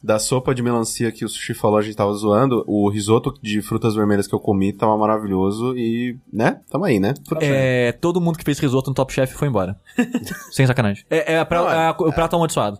é- Da sopa de melancia que o Sushi falou, a gente tava zoando. O risoto de frutas vermelhas que eu comi tava maravilhoso e, né? Tamo aí, né? É, todo mundo que fez risoto no Top Chef foi embora. Sem sacanagem. É, é, pra- Não, é- é a- o prato amaldiçoado.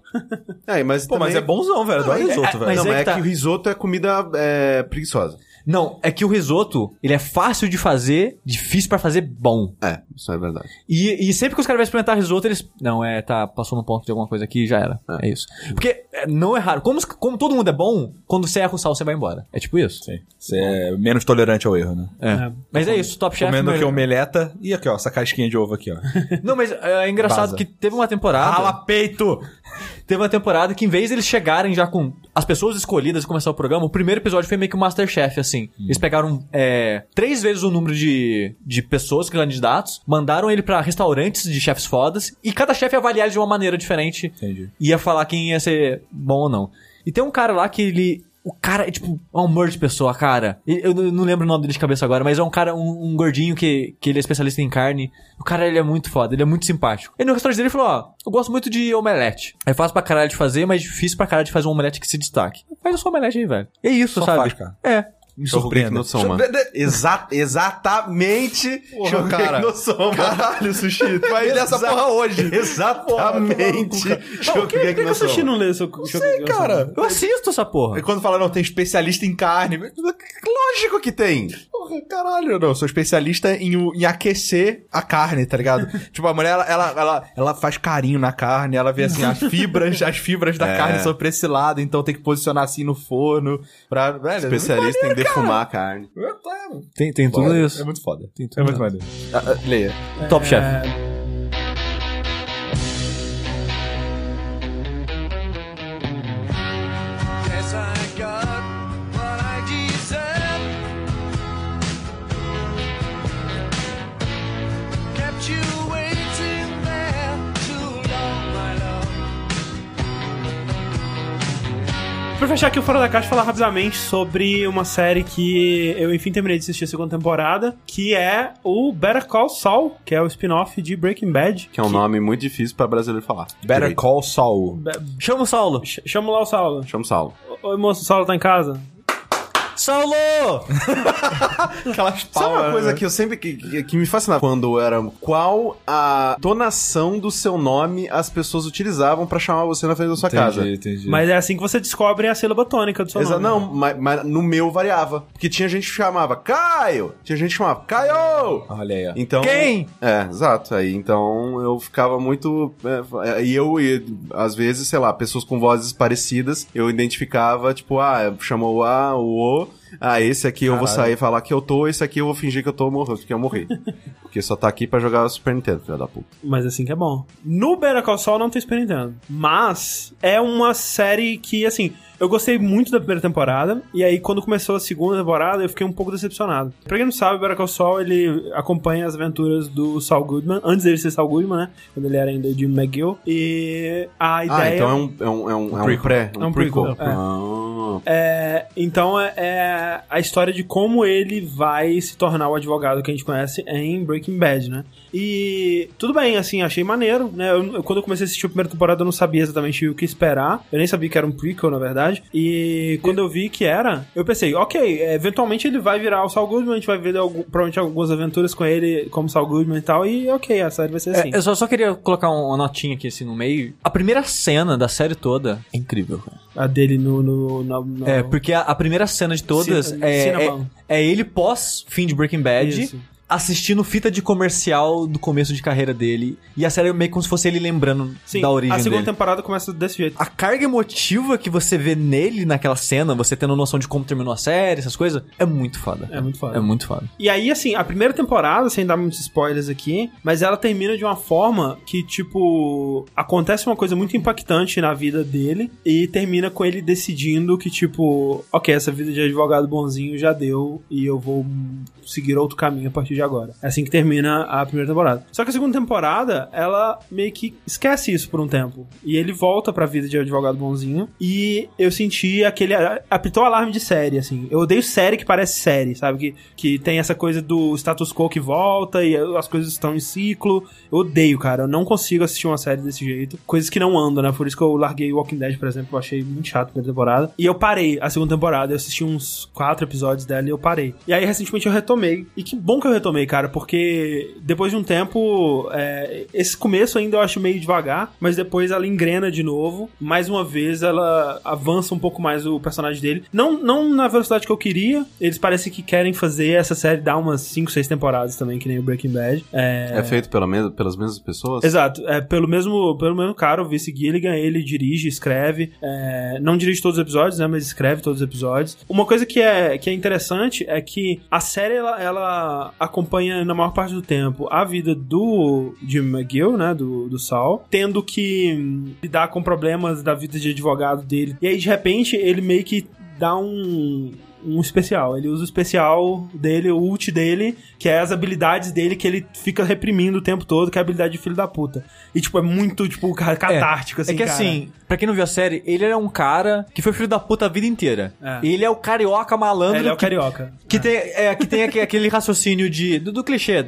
É, mas Pô, mas também- é bonzão, velho. Adoro é- risoto, é- velho. mas não, é mas que é tá. que o risoto é comida é, preguiçosa. Não, é que o risoto, ele é fácil de fazer, difícil pra fazer bom. É, isso é verdade. E, e sempre que os caras vão experimentar risoto, eles. Não, é, tá, passou no ponto de alguma coisa aqui já era. É, isso. Porque é, não é raro. Como, como todo mundo é bom, quando você erra o sal, você vai embora. É tipo isso. Sim. Você é menos tolerante ao erro, né? É. Mas é isso, Top Chef. Comendo aqui omeleta e aqui, ó, essa casquinha de ovo aqui, ó. Não, mas é engraçado Vaza. que teve uma temporada. Rala peito! Teve uma temporada que, em vez deles chegarem já com as pessoas escolhidas e começar o programa, o primeiro episódio foi meio que o Masterchef, assim. Eles pegaram é, três vezes o número de, de pessoas, candidatos, mandaram ele pra restaurantes de chefes fodas, e cada chefe ia avaliar ele de uma maneira diferente. Entendi. Ia falar quem ia ser bom ou não. E tem um cara lá que ele. O cara é tipo um amor de pessoa, cara. Eu não não lembro o nome dele de cabeça agora, mas é um cara, um, um gordinho que, que ele é especialista em carne. O cara, ele é muito foda, ele é muito simpático. E no restaurante dele ele falou, ó, eu gosto muito de omelete. É fácil pra caralho de fazer, mas difícil pra caralho de fazer um omelete que se destaque. Faz a sua omelete aí, velho. É isso, Só sabe? faz, cara. É. Me surpreenda. Exa exatamente. Porra, cara. noção, mano. Caralho, sushi, tu vai ler essa porra hoje. Exatamente. Por que, que o Sushi não lê seu... Não sei, cara. Eu assisto essa E porra. quando fala, não, tem especialista em carne. Lógico que tem. Porra, caralho, não. Eu sou especialista em, em aquecer a carne, tá ligado? tipo, a mulher, ela, ela, ela, ela faz carinho na carne, ela vê assim, as fibras, as fibras da É. carne são pra esse lado, então tem que posicionar assim no forno. Pra, velho, Especialista em defumar a carne. é. Tem, tem tudo isso. É muito foda. Tem tudo É muito isso. maneiro. Ah, ah, leia. Top Chef. Pra fechar aqui o Fora da Caixa, falar rapidamente sobre uma série que eu, enfim, terminei de assistir a segunda temporada, que é o Better Call Saul, que é o spin-off de Breaking Bad. Que é um nome muito difícil pra brasileiro falar. Better Direito. Call Saul. Be- Chama o Saulo. Ch- Chama lá o Saulo. Chama o Saulo. Oi, moço, o Saulo tá em casa? Saulo! Aquelas Sabe uma palmas, coisa né? que eu sempre que, que, que me fascinava quando era qual a tonação do seu nome as pessoas utilizavam pra chamar você na frente da sua casa. entendi. Mas é assim que você descobre a sílaba tônica do seu Exa nome. não, mas, mas no meu variava. Porque tinha gente que chamava Caio, tinha gente que chamava Caio! Olha aí, ó. Então. Quem? É, exato. Aí então eu ficava muito. é, e eu, e, às vezes, sei lá, pessoas com vozes parecidas, eu identificava, tipo, ah, chamou o A, o O, ah, esse aqui eu vou Caralho. sair e falar que eu tô, esse aqui eu vou fingir que eu tô morrendo, que eu morri. Porque só tá aqui pra jogar Super Nintendo, filho da puta. Mas assim que é bom. No Better Call Saul não tem Super Nintendo. Mas é uma série que, assim, eu gostei muito da primeira temporada. E aí, quando começou a segunda temporada, eu fiquei um pouco decepcionado. Pra quem não sabe, o Better Call Saul, ele acompanha as aventuras do Saul Goodman. Antes dele ser Saul Goodman, né? Quando ele era ainda Jim McGill. E a ideia... Ah, então é um, é um, é um, é um pré. É um prequel, é. Ah. É, então é, é a história de como ele vai se tornar o advogado que a gente conhece em Breaking Bad, né? E tudo bem, assim, achei maneiro, né? Eu, eu- quando eu comecei a assistir a primeira temporada, eu não sabia exatamente o que esperar. Eu nem sabia que era um prequel, na verdade. E quando eu vi que era, eu pensei, ok, é, eventualmente ele vai virar o Saul Goodman, a gente vai ver algum- provavelmente algumas aventuras com ele como Saul Goodman e tal. E ok, a série vai ser assim. É, eu só, só queria colocar um- uma notinha aqui assim no meio. A primeira cena da série toda é incrível, cara. A dele no. no, no- no- É, porque a, a primeira cena de todas Cin- é, é, é ele pós fim de Breaking Bad. Isso. Assistindo fita de comercial do começo de carreira dele. E a série é meio como se fosse ele lembrando Sim, da origem a segunda dele. temporada começa desse jeito. A carga emotiva que você vê nele naquela cena, você tendo noção de como terminou a série, essas coisas, é muito foda. É muito foda. É muito foda. E aí, assim, a primeira temporada, sem dar muitos spoilers aqui, mas ela termina de uma forma que, tipo, acontece uma coisa muito impactante na vida dele e termina com ele decidindo que, tipo, ok, essa vida de advogado bonzinho já deu e eu vou seguir outro caminho a partir de agora. É assim que termina a primeira temporada. Só que a segunda temporada, ela meio que esquece isso por um tempo. E ele volta pra vida de advogado bonzinho e eu senti aquele. apitou alarme de série, assim. Eu odeio série que parece série, sabe? Que, que tem essa coisa do status quo que volta e as coisas estão em ciclo. Eu odeio, cara. Eu não consigo assistir uma série desse jeito. Coisas que não andam, né? Por isso que eu larguei Walking Dead, por exemplo. Eu achei muito chato a primeira temporada. E eu parei a segunda temporada. Eu assisti uns quatro episódios dela e eu parei. E aí, recentemente, eu retomei. E que bom que eu retomei, cara, porque depois de um tempo, é, esse começo ainda eu acho meio devagar, mas depois ela engrena de novo. Mais uma vez, ela avança um pouco mais o personagem dele. Não, não na velocidade que eu queria. Eles parecem que querem fazer essa série dar umas 5, 6 temporadas também, que nem o Breaking Bad. É, É feito pela mes- pelas mesmas pessoas? Exato, é pelo mesmo, pelo mesmo cara, o Vince Gilligan, ele dirige, escreve, é, não dirige todos os episódios, né, mas escreve todos os episódios. Uma coisa que é, que é interessante é que a série, ela, ela acompanha, na maior parte do tempo, a vida do Jim McGill, né, do, do Saul, tendo que hum, lidar com problemas da vida de advogado dele. E aí, de repente, ele meio que dá um um especial. Ele usa o especial dele, o ult dele, que é as habilidades dele que ele fica reprimindo o tempo todo, que é a habilidade de filho da puta. E, tipo, é muito, tipo, ca- catártico, assim, é que cara. assim, pra quem não viu a série, ele era um cara que foi filho da puta a vida inteira. É. Ele é o carioca malandro Ele é o que, carioca. que tem, é, que tem aque- aquele raciocínio de, do, do clichê.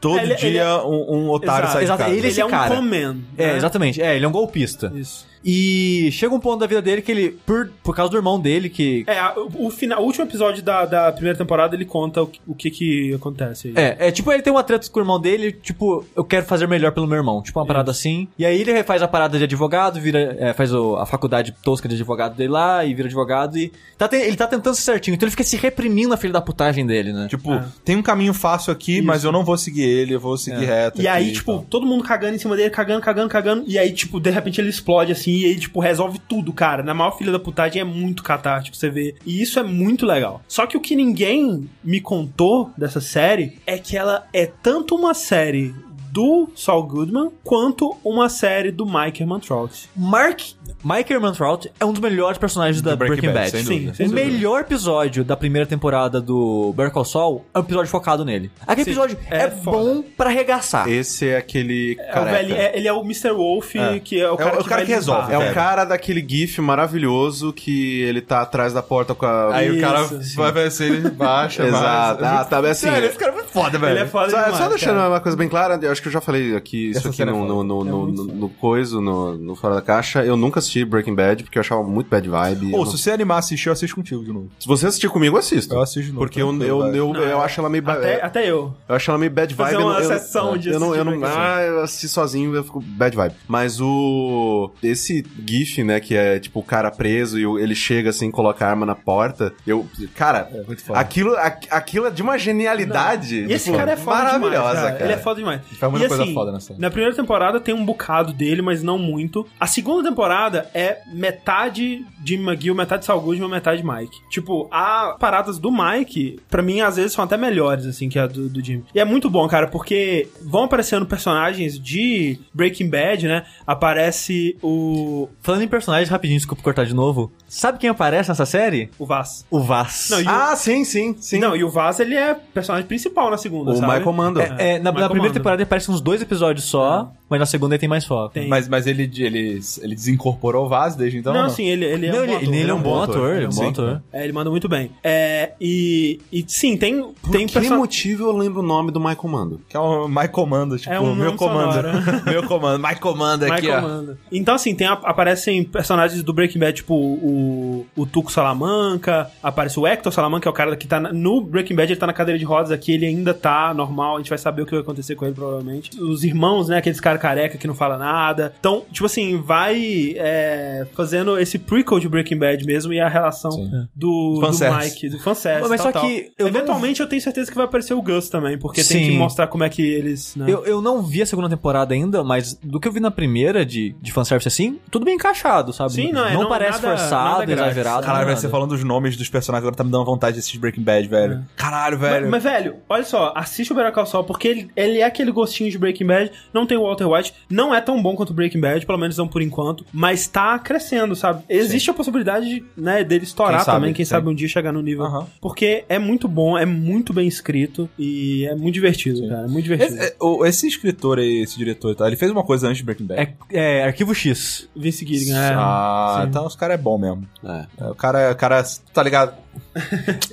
Todo Ele- dia ele- um, um otário Exato, sai de exato, casa. ele- Ele é um cara. conman. É, né? exatamente. É, ele é um golpista. Isso. E chega um ponto da vida dele que ele, por, por causa do irmão dele, que. É, o, o final, o último episódio da, da primeira temporada, ele conta o, que- o que que acontece aí. É, é tipo, ele tem uma treta com o irmão dele, tipo, eu quero fazer melhor pelo meu irmão. Tipo, uma parada assim. E aí ele faz a parada de advogado, vira, é, faz o- a faculdade tosca de advogado dele lá e vira advogado. E tá te- ele tá tentando ser certinho. Então ele fica se reprimindo a filha da putagem dele, né? Tipo, É. tem um caminho fácil aqui, mas eu não vou seguir ele, eu vou seguir reto. E aí, tipo, todo mundo cagando em cima dele, cagando, cagando, cagando. E aí, tipo, de repente ele explode assim e ele, tipo, resolve tudo, cara. Na maior filha da putagem é muito catártico, você vê. E isso é muito legal. Só que o que ninguém me contou dessa série é que ela é tanto uma série do Saul Goodman quanto uma série do Mike Hermantrout. Mark. Mike Ehrmantraut é um dos melhores personagens da Breaking Breaking, Bad, Bad. sem Sim, dúvida. o dúvida. melhor episódio da primeira temporada do Better Call Saul é um episódio focado nele. Aquele Sim, episódio é é, bom pra arregaçar. Esse é aquele É velho- é- ele é o Mr. Wolf, É. que é o É o- cara, é o que, cara vai que resolve, limpar. É o cara daquele gif maravilhoso que ele tá atrás da porta com a... Aí o cara Isso, vai ver se ele baixa, Exato. vai- Ah, tá bem assim. Sério, esse cara é muito foda, velho. Ele é foda Só, demais, só deixando cara. uma coisa bem clara, eu acho que eu já falei aqui isso Essa aqui é no, no, no, É no, no, no coiso, no, no Fora da Caixa. Eu nunca assisti Breaking Bad, porque eu achava muito bad vibe. Eu Ou não- se você animar a assistir, eu assisto contigo de novo. Se você assistir comigo, eu assisto. Eu assisto de novo. Porque eu, eu, tranquilo, eu, eu, eu acho ela meio... ba- Até, até eu. Eu acho ela meio bad vibe. Fazer eu uma não- eu, sessão de eu não, eu não, assistir Ah, eu assisti sozinho, eu fico bad vibe. Mas o... Esse gif, né, que é tipo o cara preso e o- ele chega assim, coloca a arma na porta. Eu... Cara, É muito foda. aquilo, aqu- aquilo é de uma genialidade. E esse tipo, cara é foda demais. maravilhosa, cara. cara. Ele é foda demais. Faz muita E, coisa assim, foda nessa. Na primeira temporada tem um bocado dele, mas não muito. A segunda temporada é metade Jim McGill, metade Saul Goodman, metade Mike. Tipo, a paradas do Mike, pra mim, às vezes são até melhores, assim, que a do, do Jim. E é muito bom, cara, porque vão aparecendo personagens de Breaking Bad, né? Aparece o... Falando em personagens, rapidinho, desculpa cortar de novo. Sabe quem aparece nessa série? o Vaz. O Vaz. Não, o- Ah, sim, sim, sim. Não, e o Vaz, ele é personagem principal na segunda, o sabe? Michael Mando. É, é, na, na primeira Mando. temporada ele aparece uns dois episódios só, mas na segunda ele tem mais foco. Tem. Mas, mas ele, ele, ele desincorporou o Vaz desde então? Não, assim, ele, ele é Não, um ele, bom ator. ele, ele é um bom ator, ator, ele é um bom sim. ator. É, ele manda muito bem. É, e, e sim, tem, tem Por que perso- motivo eu lembro o nome do Michael Mando? Que é o My Comando, tipo, É um meu comando. meu comando, My Comando aqui, Michael ó. Então, assim, tem, aparecem personagens do Breaking Bad, tipo o, o Tuco Salamanca, aparece o Hector Salamanca, que é o cara que tá na- no Breaking Bad, ele tá na cadeira de rodas aqui, ele ainda tá normal, a gente vai saber o que vai acontecer com ele, provavelmente. Os irmãos, né, aqueles cara careca que não fala nada. Então, tipo assim, vai é, fazendo esse prequel de Breaking Bad mesmo e a relação Sim. do, do. Mike, do fanservice. Mas tal, só tal. que eu não- Eventualmente eu tenho certeza que vai aparecer o Gus também, porque tem Sim. que mostrar como é que eles. Né? Eu, eu não vi a segunda temporada ainda, mas do que eu vi na primeira de, de fanservice assim, tudo bem encaixado, sabe? Sim, não, é, não- parece nada- forçado, nada exagerado. Caralho, velho, você falando dos nomes dos personagens agora tá me dando vontade de assistir Breaking Bad, velho. Caralho, velho. Mas, mas, velho, olha só, assiste o Better Call Saul, porque ele, ele é aquele gostinho de Breaking Bad, não tem o Walter White, não é tão bom quanto o Breaking Bad, pelo menos não por enquanto, mas tá crescendo, sabe? Existe a possibilidade, de, né, dele estourar Quem sabe, também, quem sim. sabe um dia chegar no nível. Porque é muito bom, é muito bem escrito e é muito divertido, cara, é muito divertido. Esse, é, o- esse escritor aí, esse diretor tal, ele fez uma coisa antes de Breaking Bad. É, é Arquivo X. Vince Gilligan, é. ah, sim. então os caras é bom mesmo. É. É, O cara, o cara, tá ligado?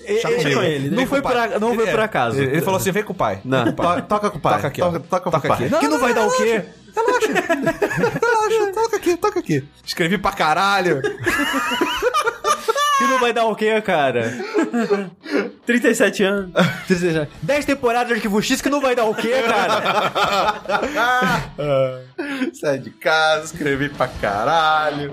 Ele, Não né? foi, por, não foi por acaso. Ele, ele falou assim: vem com o pai. Não, Vem com o pai. to- toca com o pai. Toca aqui, toca, toca, Toca aqui. que não vai dar o quê? Relaxa, toca aqui, toca aqui. Escrevi pra caralho. Que não vai dar o quê, cara? 37 anos. 10 temporadas de Arquivo X que não vai dar o quê, cara? Sai de casa, escrevi pra caralho.